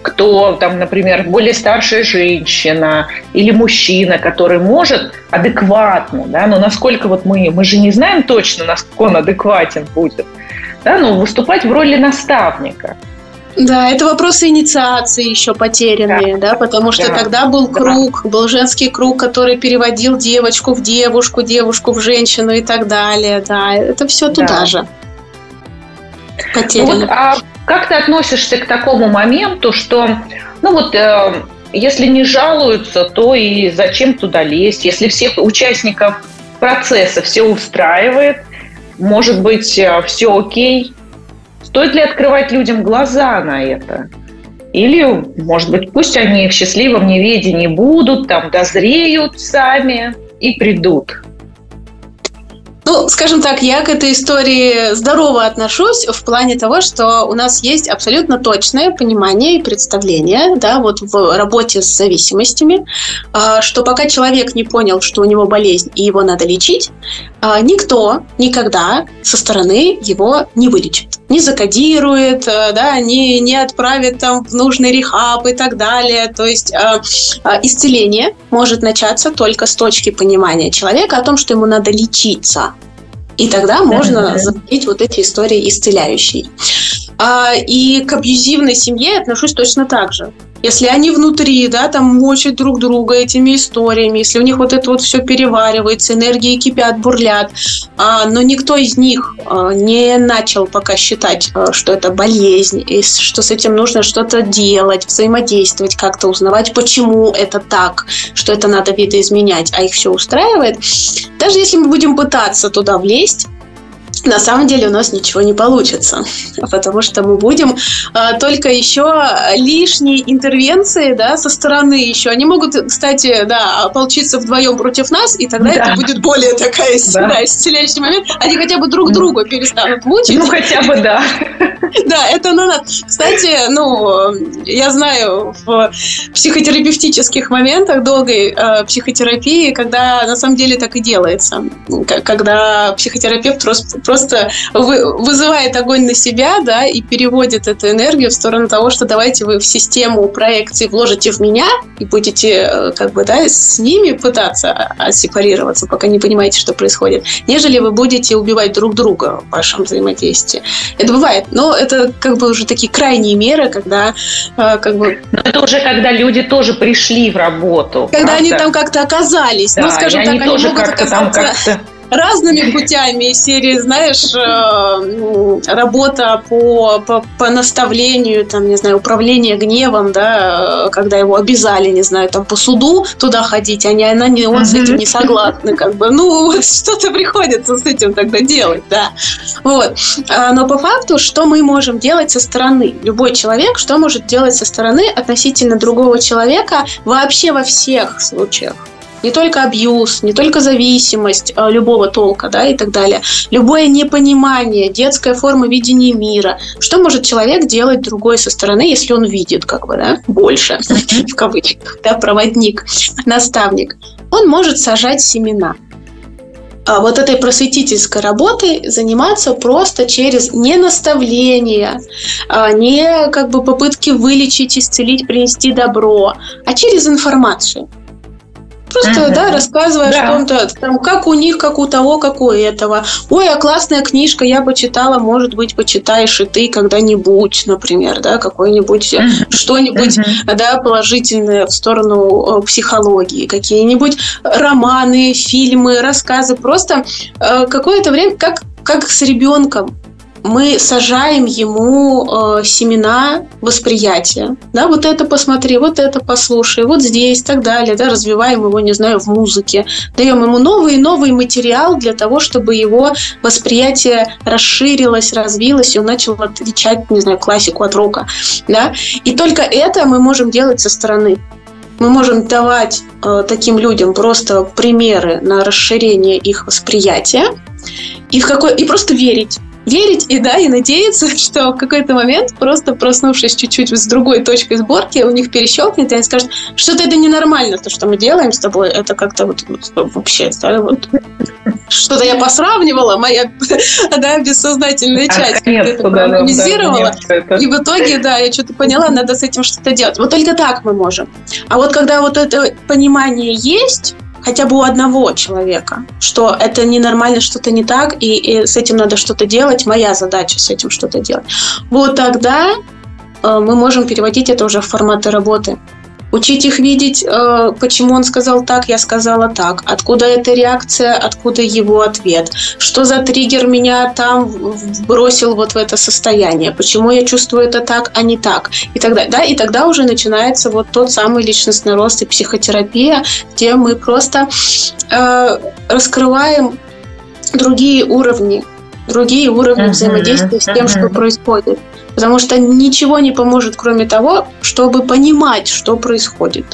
кто, там, например, более старшая женщина или мужчина, который может адекватно, да, но насколько вот мы, мы же не знаем точно, насколько он адекватен будет, да, но выступать в роли наставника. Да, это вопросы инициации еще потерянные, да, да потому что да. тогда был круг, да. был женский круг, который переводил девочку в девушку, девушку в женщину и так далее, да, это все туда же. Потеряно. Ну вот, а как ты относишься к такому моменту, что, ну вот, э, если не жалуются, то и зачем туда лезть? Если всех участников процесса все устраивает, может быть, э, все окей, Стоит ли открывать людям глаза на это? Или, может быть, пусть они в счастливом неведении будут, там, дозреют сами и придут. Ну, скажем так, я к этой истории здорово отношусь в плане того, что у нас есть абсолютно точное понимание и представление, да, вот в работе с зависимостями, а, что пока человек не понял, что у него болезнь и его надо лечить, а, никто никогда со стороны его не вылечит, не закодирует, а, да, не, не отправит там в нужный рехаб и так далее. То есть исцеление может начаться только с точки понимания человека о том, что ему надо лечиться. И тогда можно запустить вот эти истории исцеляющие. А, и к абьюзивной семье отношусь точно так же. Если они внутри, да, там мочат друг друга этими историями, если у них вот это вот все переваривается, энергии кипят, бурлят, а, но никто из них а, не начал пока считать, а, что это болезнь, и что с этим нужно что-то делать, взаимодействовать, как-то узнавать, почему это так, что это надо видоизменять, а их все устраивает. Даже если мы будем пытаться туда влезть, на самом деле у нас ничего не получится, потому что мы будем э, только еще лишние интервенции да, со стороны еще. Они могут, кстати, да, ополчиться вдвоем против нас, и тогда да. это будет более такая да. да, исцеляющий момент. Они хотя бы друг друга перестанут мучить. Ну, хотя бы да. Да, это на нас. Кстати, ну, я знаю в психотерапевтических моментах долгой э, психотерапии, когда на самом деле так и делается. Когда психотерапевт просто просто вызывает огонь на себя, да, и переводит эту энергию в сторону того, что давайте вы в систему проекции вложите в меня и будете, э, как бы, да, с ними пытаться сепарироваться, пока не понимаете, что происходит, нежели вы будете убивать друг друга в вашем взаимодействии. Это бывает, но это как бы уже такие крайние меры, когда э, как бы... Но это уже когда люди тоже пришли в работу. Когда правда? они там как-то оказались. Ну, да, ну, скажем так, они, тоже могут оказаться... Там как-то разными путями из серии, знаешь, э, работа по, по, по наставлению, там, не знаю, управление гневом, да, когда его обязали, не знаю, там, по суду туда ходить, а не, она не, он с этим не согласны, как бы, ну, вот что-то приходится с этим тогда делать, да. Вот. А, но по факту, что мы можем делать со стороны? Любой человек, что может делать со стороны относительно другого человека вообще во всех случаях? Не только абьюз, не только зависимость э, любого толка, да, и так далее. Любое непонимание, детская форма видения мира. Что может человек делать другой со стороны, если он видит, как бы, да, больше, в кавычках, да, проводник, наставник? Он может сажать семена а вот этой просветительской работой заниматься просто через не наставление, а не как бы попытки вылечить, исцелить, принести добро, а через информацию. Просто, uh-huh. да, рассказывая да. что-то, там, как у них, как у того, как у этого. Ой, а классная книжка, я почитала, может быть, почитаешь и ты когда-нибудь, например, да, какой-нибудь, uh-huh. что-нибудь, uh-huh. да, положительное в сторону э, психологии, какие-нибудь романы, фильмы, рассказы. Просто э, какое-то время, как, как с ребенком, мы сажаем ему э, семена восприятия. Да, вот это посмотри, вот это послушай, вот здесь и так далее. Да, развиваем его, не знаю, в музыке. Даем ему новый и новый материал для того, чтобы его восприятие расширилось, развилось, и он начал отличать, не знаю, классику от рока. Да? И только это мы можем делать со стороны. Мы можем давать э, таким людям просто примеры на расширение их восприятия и, в какой, и просто верить верить и да, и надеяться, что в какой-то момент, просто проснувшись чуть-чуть с другой точкой сборки, у них перещелкнет, и они скажут, что-то это ненормально, то, что мы делаем с тобой, это как-то вот, вот вообще, да, вот что-то я посравнивала, моя да, бессознательная часть это проанализировала, и в итоге, да, я что-то поняла, надо с этим что-то делать. Вот только так мы можем. А вот когда вот это понимание есть, хотя бы у одного человека, что это ненормально, что-то не так, и, и с этим надо что-то делать, моя задача с этим что-то делать. Вот тогда э, мы можем переводить это уже в форматы работы. Учить их видеть, э, почему он сказал так, я сказала так. Откуда эта реакция, откуда его ответ. Что за триггер меня там бросил вот в это состояние. Почему я чувствую это так, а не так. И тогда, да, и тогда уже начинается вот тот самый личностный рост и психотерапия, где мы просто э, раскрываем другие уровни, другие уровни uh-huh, взаимодействия с тем, uh-huh. что происходит. Потому что ничего не поможет, кроме того, чтобы понимать, что происходит.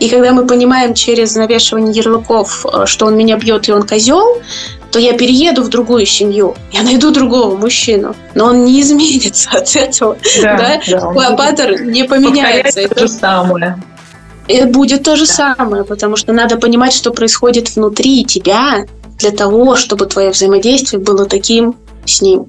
И когда мы понимаем через навешивание ярлыков, э, что он меня бьет и он козел, то я перееду в другую семью, я найду другого мужчину, но он не изменится от этого. Да, да? да Патер не поменяется. Это то же самое. И будет то же да. самое, потому что надо понимать, что происходит внутри тебя для того, чтобы твое взаимодействие было таким с ним.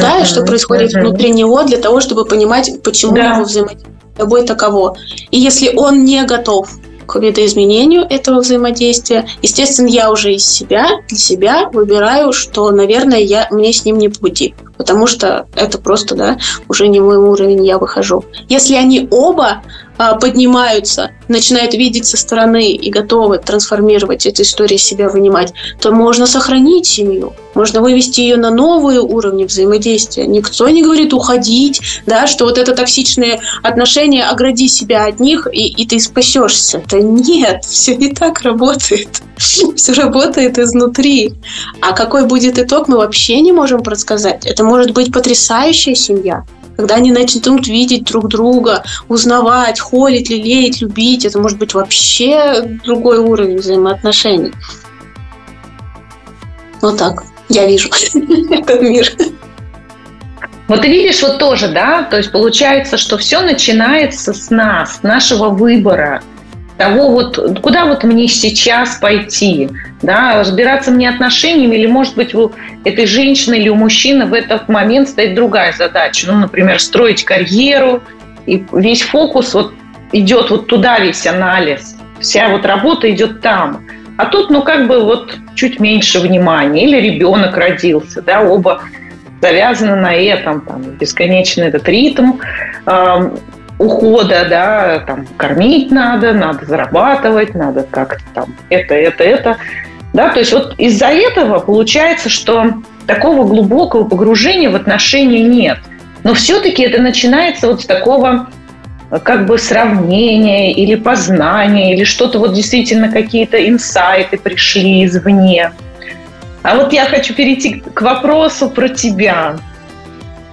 Да, что происходит внутри него для того, чтобы понимать, почему да. его взаимодействие с тобой таково. И если он не готов к видоизменению этого взаимодействия, естественно, я уже из себя, для себя выбираю, что, наверное, я, мне с ним не по пути, потому что это просто, да, уже не мой уровень, я выхожу. Если они оба поднимаются, начинают видеть со стороны и готовы трансформировать эту историю себя, вынимать, то можно сохранить семью, можно вывести ее на новые уровни взаимодействия. Никто не говорит уходить, да, что вот это токсичные отношения, огради себя от них, и, и ты спасешься. Да нет, все не так работает. Все работает изнутри. А какой будет итог, мы вообще не можем предсказать. Это может быть потрясающая семья, когда они начнут видеть друг друга, узнавать, холить, лелеять, любить, это может быть вообще другой уровень взаимоотношений. Вот так я вижу этот мир. Вот ты видишь, вот тоже, да, то есть получается, что все начинается с нас, с нашего выбора – того вот, куда вот мне сейчас пойти, да, разбираться мне отношениями, или, может быть, у этой женщины или у мужчины в этот момент стоит другая задача, ну, например, строить карьеру, и весь фокус вот идет вот туда весь анализ, вся вот работа идет там. А тут, ну, как бы вот чуть меньше внимания. Или ребенок родился, да, оба завязаны на этом, там, бесконечный этот ритм ухода, да, там, кормить надо, надо зарабатывать, надо как-то там это, это, это. Да, то есть вот из-за этого получается, что такого глубокого погружения в отношения нет. Но все-таки это начинается вот с такого как бы сравнения или познания, или что-то вот действительно какие-то инсайты пришли извне. А вот я хочу перейти к вопросу про тебя.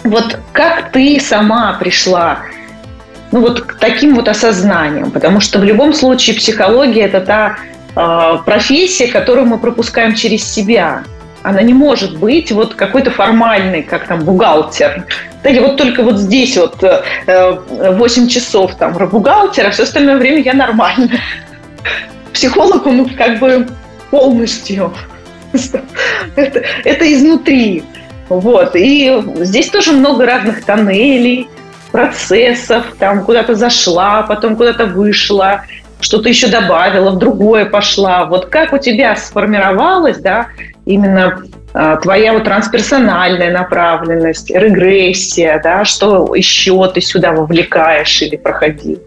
Вот как ты сама пришла ну, вот к таким вот осознаниям, потому что в любом случае психология – это та э, профессия, которую мы пропускаем через себя. Она не может быть вот какой-то формальной, как там бухгалтер. Да, вот только вот здесь вот э, 8 часов там бухгалтера, а все остальное время я нормально. Психолог, он как бы полностью. это, это изнутри. Вот. И здесь тоже много разных тоннелей, процессов, там куда-то зашла, потом куда-то вышла, что-то еще добавила, в другое пошла. Вот как у тебя сформировалась, да, именно а, твоя вот трансперсональная направленность, регрессия, да, что еще ты сюда вовлекаешь или проходил?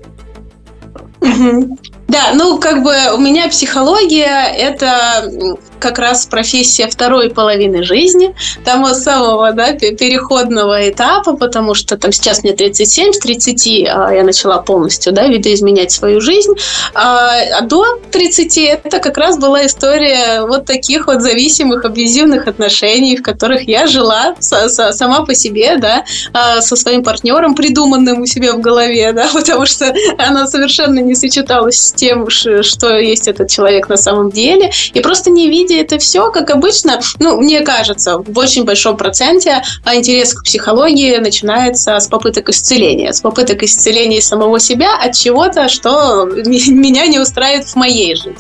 Да, ну как бы у меня психология это как раз профессия второй половины жизни, того самого да, переходного этапа, потому что там сейчас мне 37, с 30 а, я начала полностью да, видоизменять свою жизнь, а, а до 30 это как раз была история вот таких вот зависимых, абьюзивных отношений, в которых я жила сама по себе, да, а, со своим партнером, придуманным у себя в голове, да, потому что она совершенно не сочеталась с тем, что есть этот человек на самом деле, и просто не видя психологии это все, как обычно, ну, мне кажется, в очень большом проценте интерес к психологии начинается с попыток исцеления, с попыток исцеления самого себя от чего-то, что меня не устраивает в моей жизни.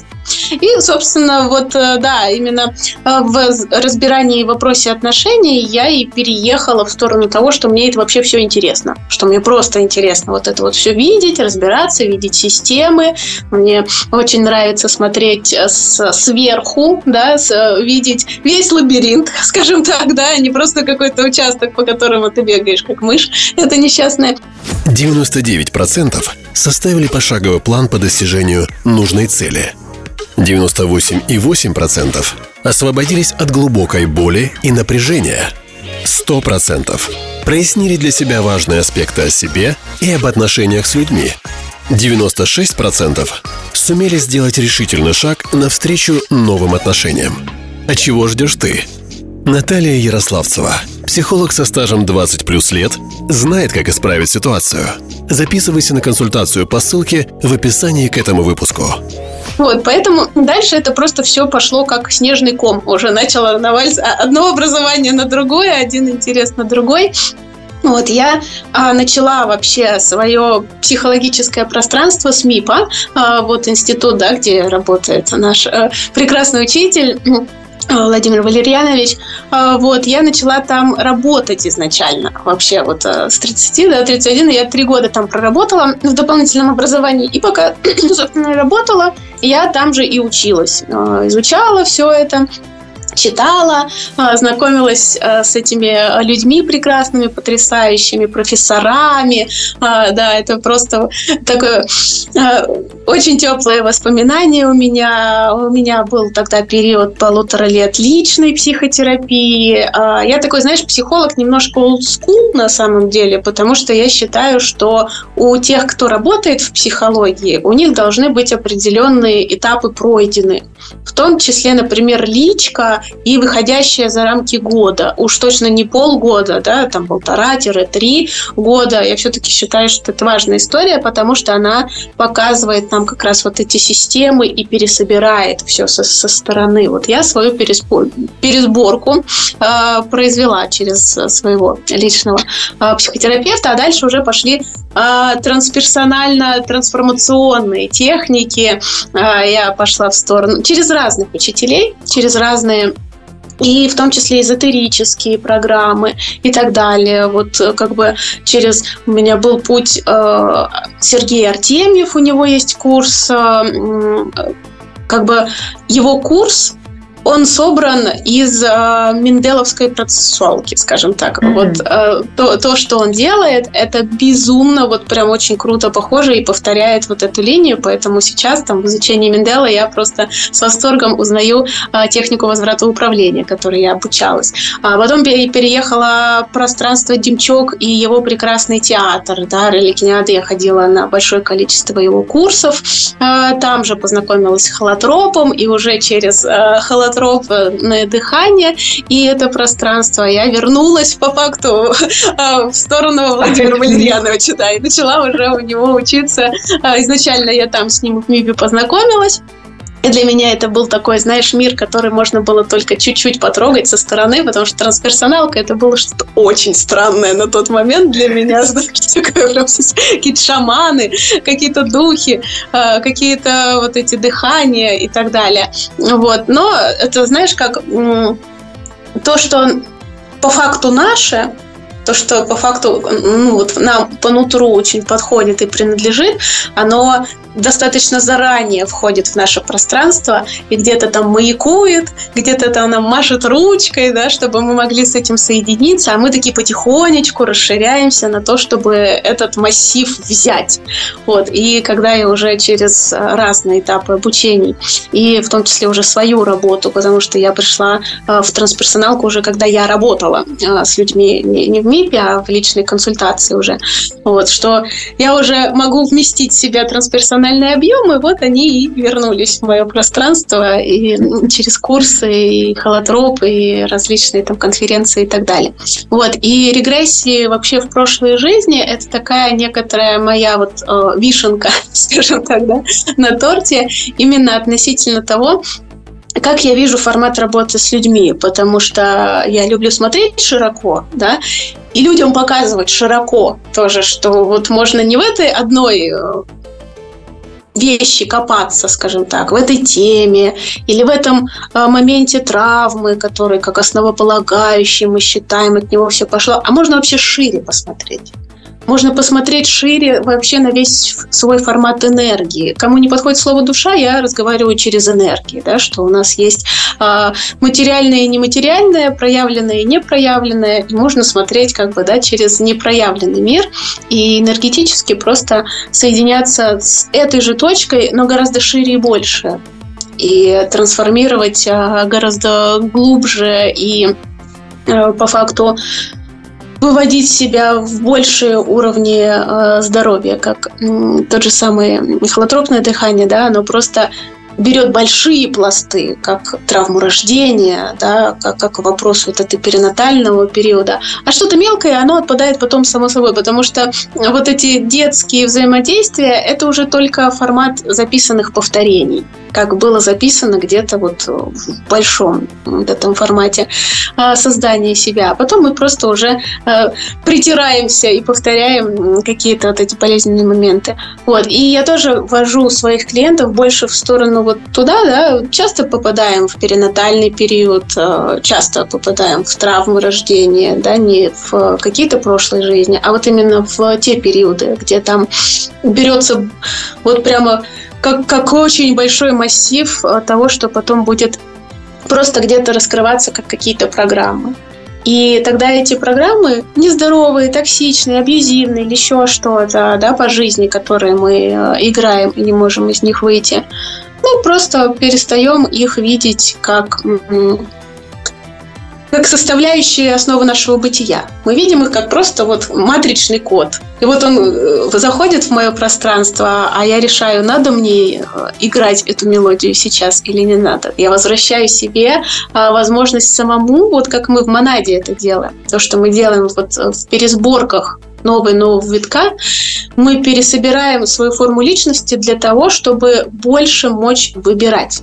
И, собственно, вот, э, да, именно э, в разбирании в вопросе отношений я и переехала в сторону того, что мне это вообще все интересно, что мне просто интересно вот это вот все видеть, разбираться, видеть системы. Мне очень нравится смотреть э, с, сверху, да, с, видеть весь лабиринт, скажем так, да, а не просто какой-то участок, по которому ты бегаешь, как мышь. Это несчастная. 99% составили пошаговый план по достижению нужной цели – 98,8% освободились от глубокой боли и напряжения. 100% прояснили для себя важные аспекты о себе и об отношениях с людьми. 96% сумели сделать решительный шаг навстречу новым отношениям. А чего ждешь ты? Наталья Ярославцева, психолог со стажем 20 плюс лет, знает, как исправить ситуацию. Записывайся на консультацию по ссылке в описании к этому выпуску. Вот, поэтому дальше это просто все пошло как снежный ком. Уже начало навалиться одно образование на другое, один интерес на другой. Вот я а, начала вообще свое психологическое пространство с МИПа, а, вот институт, да, где работает наш а, прекрасный учитель Э, Владимир Валерьянович, э, вот, я начала там работать изначально, вообще вот э, с 30 до 31, я три года там проработала в дополнительном образовании, и пока, собственно, работала, я там же и училась, изучала все это, читала, а, знакомилась а, с этими людьми прекрасными, потрясающими, профессорами. А, да, это просто такое очень теплое воспоминание у меня. У меня был тогда период полутора лет личной психотерапии. Я такой, знаешь, психолог немножко олдскул на самом деле, потому что я считаю, что у тех, кто работает в психологии, у них должны быть определенные этапы пройдены. В том числе, например, личка и выходящая за рамки года. Уж точно не полгода, да, там полтора-три года. Я все-таки считаю, что это важная история, потому что она показывает нам как раз вот эти системы и пересобирает все со, со стороны. Вот я свою переспор, пересборку э, произвела через своего личного э, психотерапевта, а дальше уже пошли э, трансперсонально-трансформационные техники. Э, я пошла в сторону через разных учителей, через разные и в том числе эзотерические программы и так далее. Вот э, как бы через у меня был путь э, Сергей Артемьев, у него есть курс, э, как бы его курс он собран из э, Менделовской процессуалки, скажем так. Mm-hmm. Вот э, то, то, что он делает, это безумно, вот прям очень круто похоже и повторяет вот эту линию, поэтому сейчас там в изучении Мендела я просто с восторгом узнаю э, технику возврата управления, которой я обучалась. А потом переехала пространство Демчок и его прекрасный театр, да, Реликиниады я ходила на большое количество его курсов, э, там же познакомилась с холотропом, и уже через э, холотроп холотропное дыхание и это пространство. Я вернулась по факту а, в сторону Владимира Валерьяновича, да, и начала уже у него учиться. А, изначально я там с ним в МИПе познакомилась. И для меня это был такой, знаешь, мир, который можно было только чуть-чуть потрогать со стороны, потому что трансперсоналка это было что-то очень странное на тот момент для меня. Какие-то шаманы, какие-то духи, а, какие-то вот эти дыхания и так далее. Вот. Но это, знаешь, как то, что по факту наше, то, что по факту ну, вот нам по нутру очень подходит и принадлежит, оно достаточно заранее входит в наше пространство и где-то там маякует, где-то там нам машет ручкой, да, чтобы мы могли с этим соединиться, а мы такие потихонечку расширяемся на то, чтобы этот массив взять. Вот. И когда я уже через разные этапы обучений, и в том числе уже свою работу, потому что я пришла э, в трансперсоналку уже, когда я работала э, с людьми не в МИПе, а в личной консультации уже, вот, что я уже могу вместить в себя трансперсонал профессиональные объемы, вот они и вернулись в мое пространство и через курсы, и холотроп, и различные там конференции и так далее. Вот. И регрессии вообще в прошлой жизни – это такая некоторая моя вот э, вишенка, скажем так, да, на торте, именно относительно того, как я вижу формат работы с людьми, потому что я люблю смотреть широко, да, и людям показывать широко тоже, что вот можно не в этой одной э, вещи копаться, скажем так, в этой теме или в этом э, моменте травмы, который как основополагающий мы считаем, от него все пошло, а можно вообще шире посмотреть. Можно посмотреть шире вообще на весь свой формат энергии. Кому не подходит слово душа, я разговариваю через энергии, да, что у нас есть э, материальное и нематериальное, проявленное и непроявленное, и можно смотреть как бы да, через непроявленный мир и энергетически просто соединяться с этой же точкой, но гораздо шире и больше. И трансформировать э, гораздо глубже и э, по факту выводить себя в большие уровни э, здоровья, как тот же самый холотропное дыхание, да, оно просто берет большие пласты, как травму рождения, да, как, как вопрос вот этой перинатального периода. А что-то мелкое, оно отпадает потом само собой, потому что вот эти детские взаимодействия, это уже только формат записанных повторений, как было записано где-то вот в большом вот этом формате а, создания себя. А потом мы просто уже а, притираемся и повторяем какие-то вот эти болезненные моменты. Вот. И я тоже ввожу своих клиентов больше в сторону вот туда, да, часто попадаем в перинатальный период, э, часто попадаем в травму рождения, да, не в какие-то прошлые жизни, а вот именно в те периоды, где там берется вот прямо как, как очень большой массив э, того, что потом будет просто где-то раскрываться как какие-то программы. И тогда эти программы нездоровые, токсичные, абьюзивные или еще что-то да, по жизни, которые мы э, играем и не можем из них выйти, мы просто перестаем их видеть как как составляющие основы нашего бытия. Мы видим их как просто вот матричный код. И вот он э, заходит в мое пространство, а я решаю, надо мне э, играть эту мелодию сейчас или не надо. Я возвращаю себе а, возможность самому, вот как мы в монаде это делаем. То, что мы делаем вот в пересборках новый нового витка, мы пересобираем свою форму личности для того, чтобы больше мочь выбирать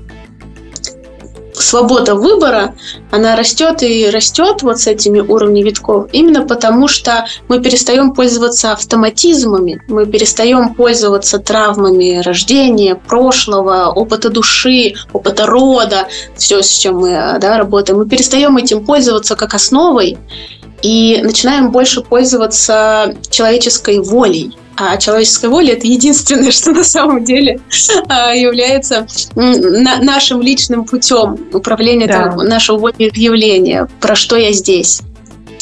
свобода выбора, она растет и растет вот с этими уровнями витков, именно потому что мы перестаем пользоваться автоматизмами, мы перестаем пользоваться травмами рождения, прошлого, опыта души, опыта рода, все, с чем мы да, работаем. Мы перестаем этим пользоваться как основой, и начинаем больше пользоваться человеческой волей. А человеческая воля – это единственное, что на самом деле а, является нашим личным путем управления да. нашего волеизъявления, про что я здесь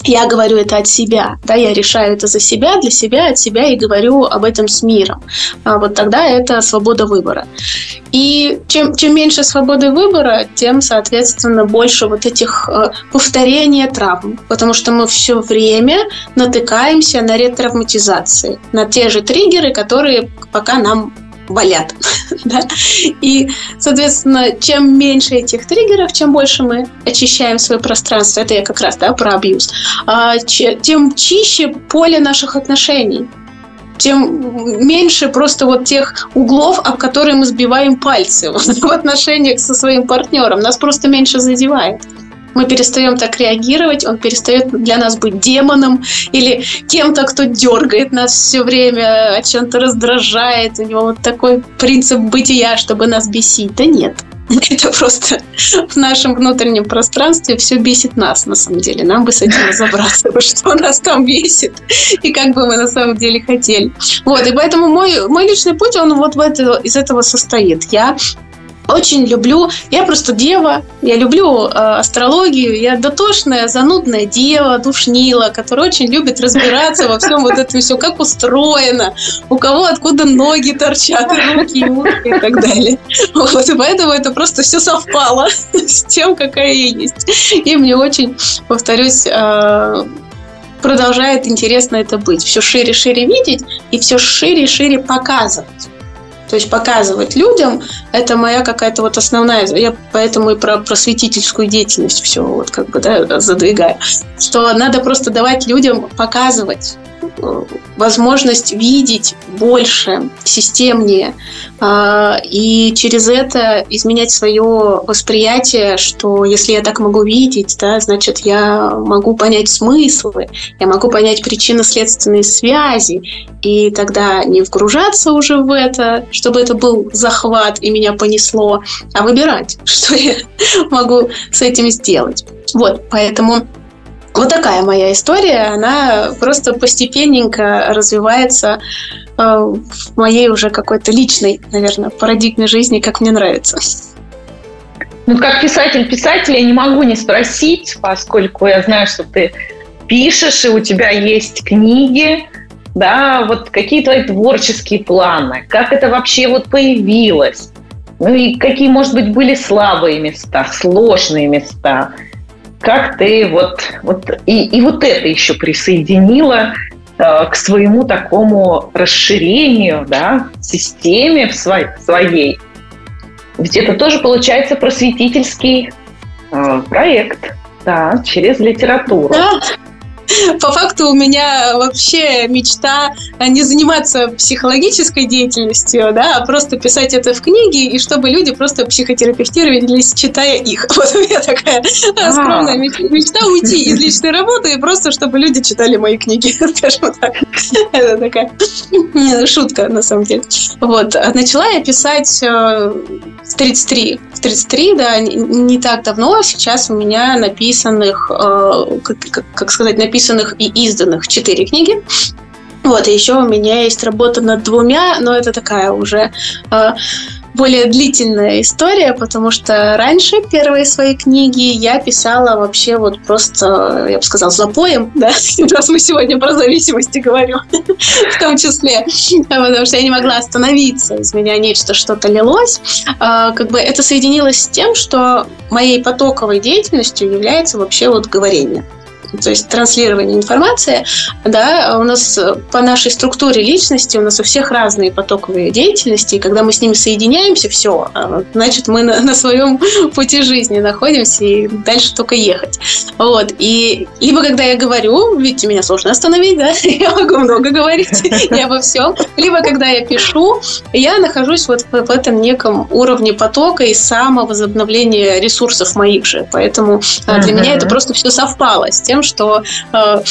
я говорю это от себя, да, я решаю это за себя, для себя, от себя и говорю об этом с миром. А вот тогда это свобода выбора. И чем, чем меньше свободы выбора, тем, соответственно, больше вот этих э, повторений травм, потому что мы все время натыкаемся на ретравматизации, на те же триггеры, которые пока нам болят. да? И, соответственно, чем меньше этих триггеров, чем больше мы очищаем свое пространство, это я как раз да, про абьюз, а, тем чище поле наших отношений тем меньше просто вот тех углов, об которые мы сбиваем пальцы в отношениях со своим партнером. Нас просто меньше задевает мы перестаем так реагировать, он перестает для нас быть демоном или кем-то, кто дергает нас все время, о чем-то раздражает. У него вот такой принцип бытия, чтобы нас бесить. Да нет. Это просто в нашем внутреннем пространстве все бесит нас, на самом деле. Нам бы с этим разобраться, что нас там бесит и как бы мы на самом деле хотели. Вот, и поэтому мой, мой личный путь, он вот в это, из этого состоит. Я очень люблю, я просто дева, я люблю э, астрологию, я дотошная, занудная дева, душнила, которая очень любит разбираться во всем вот этом все, как устроено, у кого откуда ноги торчат, руки, уши и так далее. Вот, поэтому это просто все совпало с тем, какая я есть. И мне очень, повторюсь, э, продолжает интересно это быть. Все шире шире видеть и все шире шире показывать. То есть показывать людям, это моя какая-то вот основная, я поэтому и про просветительскую деятельность все вот как бы да, задвигаю, что надо просто давать людям показывать возможность видеть больше, системнее, а, и через это изменять свое восприятие, что если я так могу видеть, да, значит, я могу понять смыслы, я могу понять причинно-следственные связи, и тогда не вгружаться уже в это, чтобы это был захват и меня понесло, а выбирать, что я могу с этим сделать. Вот, поэтому вот такая моя история, она просто постепенненько развивается э, в моей уже какой-то личной, наверное, парадигме жизни, как мне нравится. Ну, как писатель писатель я не могу не спросить, поскольку я знаю, что ты пишешь, и у тебя есть книги, да, вот какие твои творческие планы, как это вообще вот появилось, ну и какие, может быть, были слабые места, сложные места – как ты вот, вот и, и вот это еще присоединила э, к своему такому расширению, да, системе в своей, своей. Ведь это тоже получается просветительский э, проект, да, через литературу. Да, по факту у меня вообще мечта не заниматься психологической деятельностью, да, а просто писать это в книге, и чтобы люди просто психотерапевтировались, читая их. Вот у меня такая а. скромная мечта уйти из личной работы, и просто чтобы люди читали мои книги, скажем так. Это такая шутка, на самом деле. Вот. Начала я писать э, в 33. В 33, да, не так давно. Сейчас у меня написанных, э, как сказать, написанных и изданных четыре книги. Вот, и еще у меня есть работа над двумя, но это такая уже э, более длительная история, потому что раньше первые свои книги я писала вообще вот просто, я бы сказала, запоем, да, раз мы сегодня про зависимости говорим, в том числе, потому что я не могла остановиться, из меня нечто что-то лилось. А, как бы это соединилось с тем, что моей потоковой деятельностью является вообще вот говорение то есть транслирование информации, да, у нас э, по нашей структуре личности у нас у всех разные потоковые деятельности, и когда мы с ними соединяемся, все, а, значит, мы на, на своем пути жизни находимся, и дальше только ехать. Вот, и либо когда я говорю, видите, меня сложно остановить, да, я могу много говорить не обо всем, либо когда я пишу, я нахожусь вот в, этом неком уровне потока и самовозобновления ресурсов моих же, поэтому uh-huh. для меня это просто все совпало с тем, тем, что э,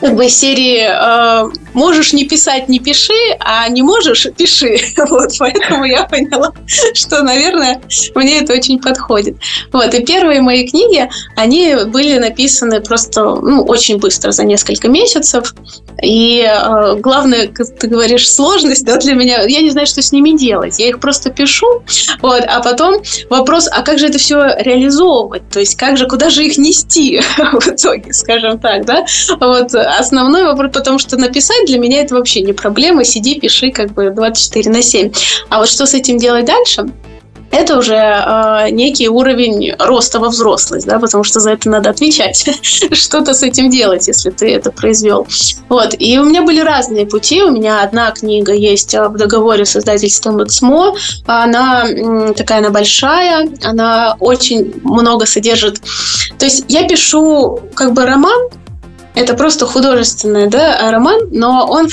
бы серии э, можешь не писать, не пиши, а не можешь, пиши. Вот, поэтому я поняла, что, наверное, мне это очень подходит. Вот, и первые мои книги, они были написаны просто, ну, очень быстро, за несколько месяцев. И э, главное, как ты говоришь, сложность, да, для меня, я не знаю, что с ними делать. Я их просто пишу, вот, а потом вопрос, а как же это все реализовывать? То есть, как же, куда же их нести в итоге, скажем так, да? Вот, основной вопрос, потому что написать для меня это вообще не проблема. Сиди, пиши как бы 24 на 7. А вот что с этим делать дальше? это уже э, некий уровень роста во взрослость, да, потому что за это надо отвечать, что-то с этим делать, если ты это произвел. Вот, и у меня были разные пути, у меня одна книга есть в договоре с издательством «Эксмо», она такая, она большая, она очень много содержит, то есть я пишу как бы роман, это просто художественный да, роман, но он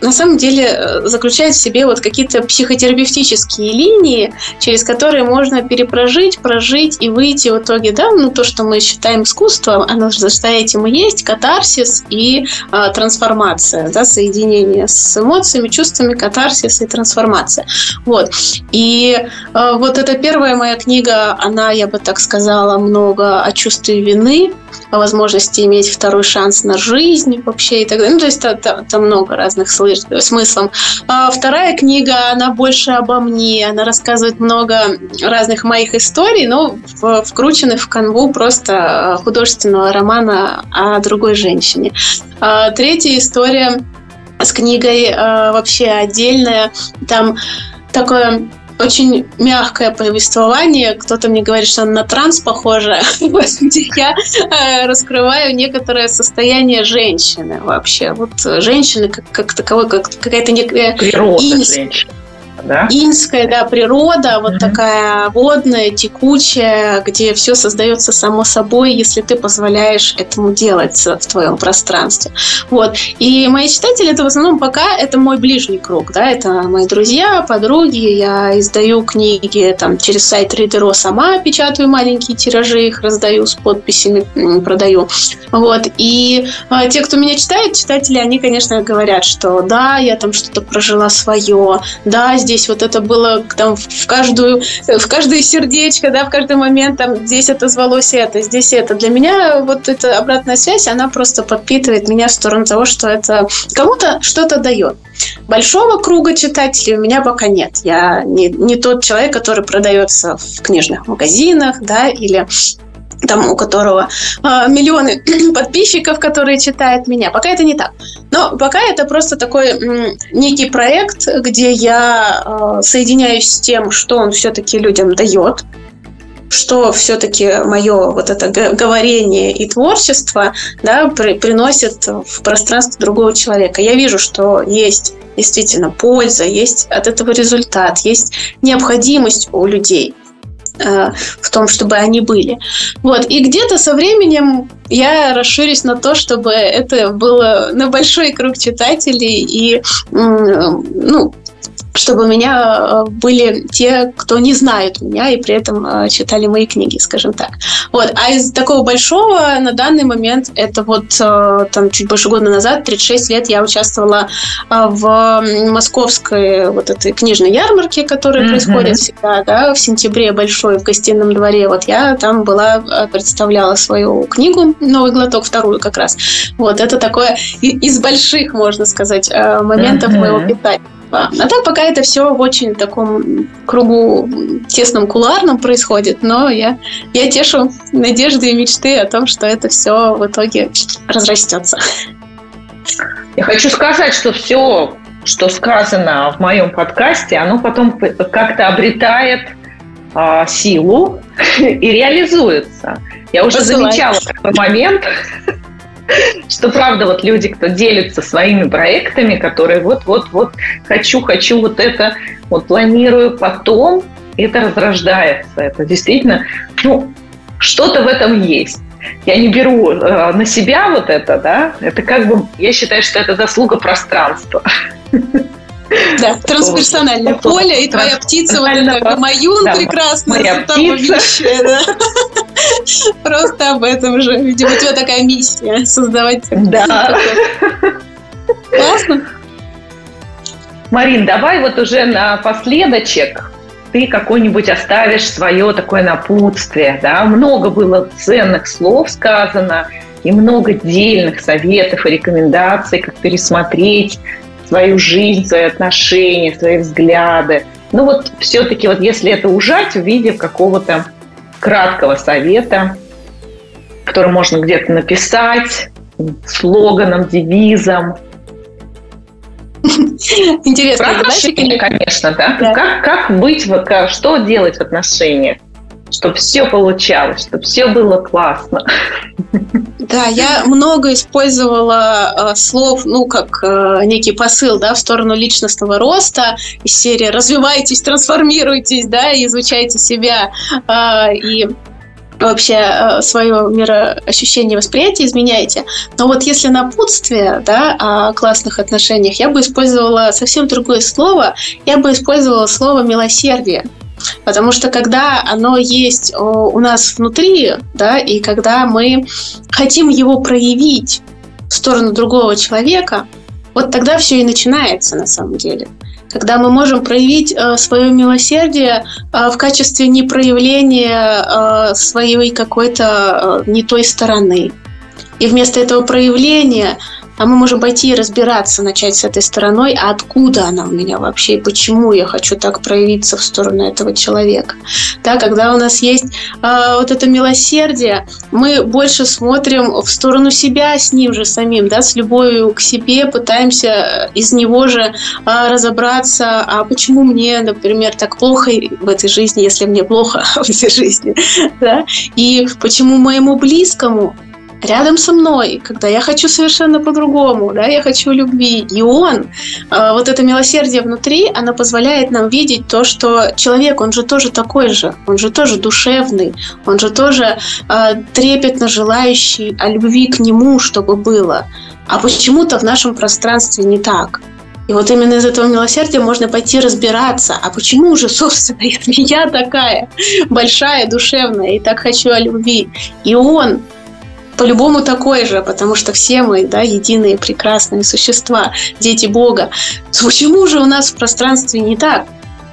на самом деле э, заключает в себе вот какие-то психотерапевтические линии, через которые можно перепрожить, прожить и выйти в итоге, да, ну то, что мы считаем искусством, оно же за этим и есть, катарсис и э, трансформация, да, соединение с эмоциями, чувствами, катарсис и трансформация. Вот. И э, вот эта первая моя книга, она, я бы так сказала, много о чувстве вины, о возможности иметь второй шанс на жизнь вообще и так далее. Ну, то есть там, много разных смыслов. А вторая книга, она больше обо мне, она рассказывает много разных моих историй, но вкручены в канву просто художественного романа о другой женщине. А третья история с книгой а, вообще отдельная. Там такое очень мягкое повествование. Кто-то мне говорит, что на транс похоже, где я э, раскрываю некоторое состояние женщины вообще. Вот женщины как, как таковой, как какая-то некая... Природа женщины да? Инская, да, природа, вот mm-hmm. такая водная, текучая, где все создается само собой, если ты позволяешь этому делать в твоем пространстве. Вот. И мои читатели, это в основном пока это мой ближний круг, да, это мои друзья, подруги, я издаю книги там через сайт Ридеро сама, печатаю маленькие тиражи, их раздаю с подписями, продаю. Вот. И а, те, кто меня читает, читатели, они, конечно, говорят, что да, я там что-то прожила свое, да, здесь вот это было там в каждую, в каждое сердечко, да, в каждый момент там здесь это звалось это, здесь это. Для меня вот эта обратная связь, она просто подпитывает меня в сторону того, что это кому-то что-то дает. Большого круга читателей у меня пока нет. Я не, не тот человек, который продается в книжных магазинах, да, или там, у которого э, миллионы подписчиков, которые читают меня. Пока это не так. Но пока это просто такой м, некий проект, где я э, соединяюсь с тем, что он все-таки людям дает, что все-таки мое вот это говорение и творчество да, при, приносит в пространство другого человека. Я вижу, что есть действительно польза, есть от этого результат, есть необходимость у людей э, в том, чтобы они были. Вот. И где-то со временем я расширюсь на то, чтобы это было на большой круг читателей и ну, чтобы у меня э, были те, кто не знает меня и при этом э, читали мои книги, скажем так. Вот. А из такого большого на данный момент это вот э, там чуть больше года назад, 36 лет, я участвовала в московской вот этой книжной ярмарке, которая mm-hmm. происходит всегда, да, в сентябре большой в гостином дворе. Вот я там была, представляла свою книгу «Новый глоток», вторую как раз. Вот это такое из больших, можно сказать, моментов mm-hmm. моего питания. А так пока это все в очень таком кругу тесном кулуарном происходит, но я, я тешу надежды и мечты о том, что это все в итоге разрастется. Я хочу сказать, что все, что сказано в моем подкасте, оно потом как-то обретает а, силу и реализуется. Я уже Посылай. замечала такой момент, что правда вот люди, кто делится своими проектами, которые вот-вот-вот хочу, хочу вот это, вот планирую потом, это разрождается. Это действительно, ну, что-то в этом есть. Я не беру э, на себя вот это, да, это как бы, я считаю, что это заслуга пространства. Да, трансперсональное поле, и твоя птица, вот эта гамаюн да, прекрасная, моя птица. Да. Просто об этом же. Видимо, у тебя такая миссия создавать. Да. Классно. Марин, давай вот уже напоследочек ты какой-нибудь оставишь свое такое напутствие, да, много было ценных слов сказано, и много дельных советов и рекомендаций, как пересмотреть свою жизнь, свои отношения, свои взгляды. Ну вот все-таки вот если это ужать в виде какого-то краткого совета, который можно где-то написать, слоганом, девизом. Интересно, Про отношения, конечно, да? да. Как, как быть, что делать в отношениях? Чтобы все получалось, чтобы все было классно. Да, я много использовала э, слов, ну, как э, некий посыл, да, в сторону личностного роста из серии «развивайтесь, трансформируйтесь», да, изучайте себя э, и вообще э, свое мироощущение, восприятие изменяете. Но вот если напутствие да, о классных отношениях, я бы использовала совсем другое слово. Я бы использовала слово «милосердие». Потому что когда оно есть у нас внутри, да, и когда мы хотим его проявить в сторону другого человека, вот тогда все и начинается на самом деле. Когда мы можем проявить э, свое милосердие э, в качестве непроявления э, своей какой-то не той стороны. И вместо этого проявления а мы можем пойти и разбираться, начать с этой стороной, а откуда она у меня вообще, и почему я хочу так проявиться в сторону этого человека. Да, когда у нас есть э, вот это милосердие, мы больше смотрим в сторону себя с ним же самим, да, с любовью к себе, пытаемся из него же э, разобраться, а почему мне, например, так плохо в этой жизни, если мне плохо в этой жизни, да, и почему моему близкому рядом со мной, когда я хочу совершенно по-другому, да, я хочу любви. И он, э, вот это милосердие внутри, оно позволяет нам видеть то, что человек, он же тоже такой же, он же тоже душевный, он же тоже э, трепетно желающий о любви к нему, чтобы было. А почему-то в нашем пространстве не так. И вот именно из этого милосердия можно пойти разбираться, а почему же, собственно, я такая большая, душевная, и так хочу о любви. И он по-любому такой же, потому что все мы, да, единые прекрасные существа, дети Бога. Почему же у нас в пространстве не так?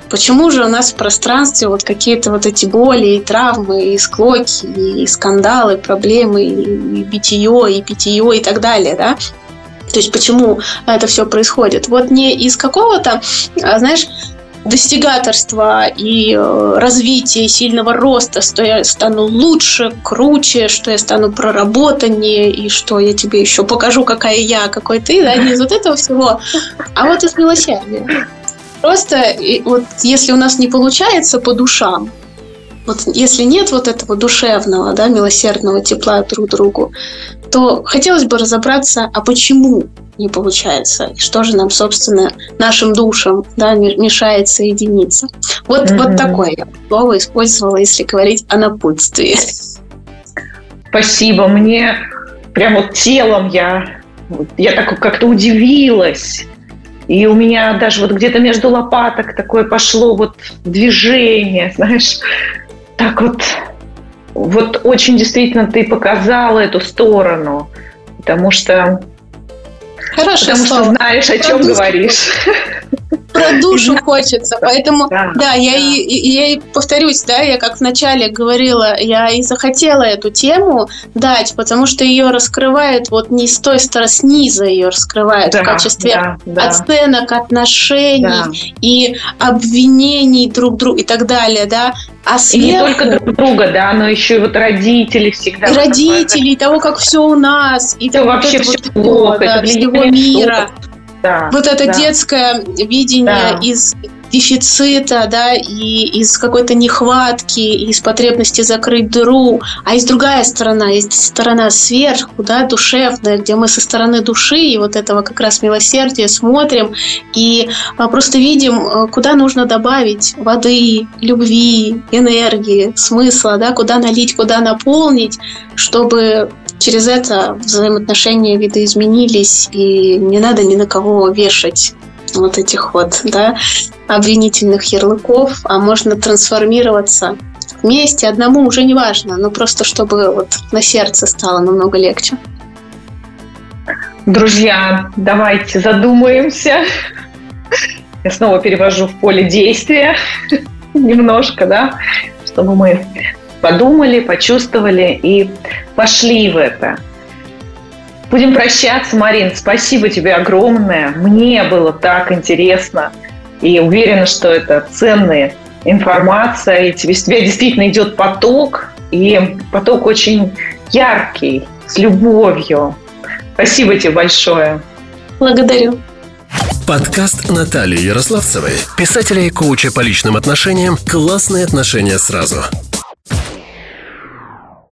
Почему же у нас в пространстве вот какие-то вот эти боли и травмы, и склоки, и скандалы, проблемы, и битие, и питье, и так далее, да? То есть почему это все происходит? Вот не из какого-то, а, знаешь, достигаторства и э, развития сильного роста, что я стану лучше, круче, что я стану проработаннее, и что я тебе еще покажу, какая я, какой ты, да, не из вот этого всего, а вот из милосердия. Просто вот если у нас не получается по душам, вот если нет вот этого душевного, да, милосердного тепла друг другу, то хотелось бы разобраться, а почему не получается, и что же нам, собственно, нашим душам да, мешает соединиться. Вот, mm-hmm. вот такое я слово использовала, если говорить о напутствии. Спасибо. Мне прям вот телом я, я так как-то удивилась. И у меня даже вот где-то между лопаток такое пошло вот движение, знаешь, так вот, вот очень действительно ты показала эту сторону, потому что Хорошее Потому слово. что знаешь, о чем говоришь. Про душу хочется. Поэтому, да, да я, И, я и повторюсь, да, я как вначале говорила, я и захотела эту тему дать, потому что ее раскрывают вот не с той стороны, снизу ее раскрывают да, в качестве оценок, отношений и обвинений друг друга и так далее, да. А сверху... И не только друг друга, да, но еще и вот родители всегда. И родители, и того, как все у нас, и того, вообще все вот плохо, да, всего мира. Да, вот это да. детское видение да. из дефицита, да, и из какой-то нехватки, из потребности закрыть дыру, а есть другая сторона, есть сторона сверху, да, душевная, где мы со стороны души и вот этого как раз милосердия смотрим и а, просто видим, а, куда нужно добавить воды, любви, энергии, смысла, да, куда налить, куда наполнить, чтобы через это взаимоотношения видоизменились, и не надо ни на кого вешать вот этих вот, да, обвинительных ярлыков, а можно трансформироваться вместе, одному уже не важно, но просто чтобы вот на сердце стало намного легче. Друзья, давайте задумаемся. Я снова перевожу в поле действия немножко, да, чтобы мы подумали, почувствовали и пошли в это. Будем прощаться, Марин. Спасибо тебе огромное. Мне было так интересно. И уверена, что это ценная информация. И тебе, с тебя действительно идет поток. И поток очень яркий, с любовью. Спасибо тебе большое. Благодарю. Подкаст Натальи Ярославцевой, писателя и коуча по личным отношениям «Классные отношения сразу».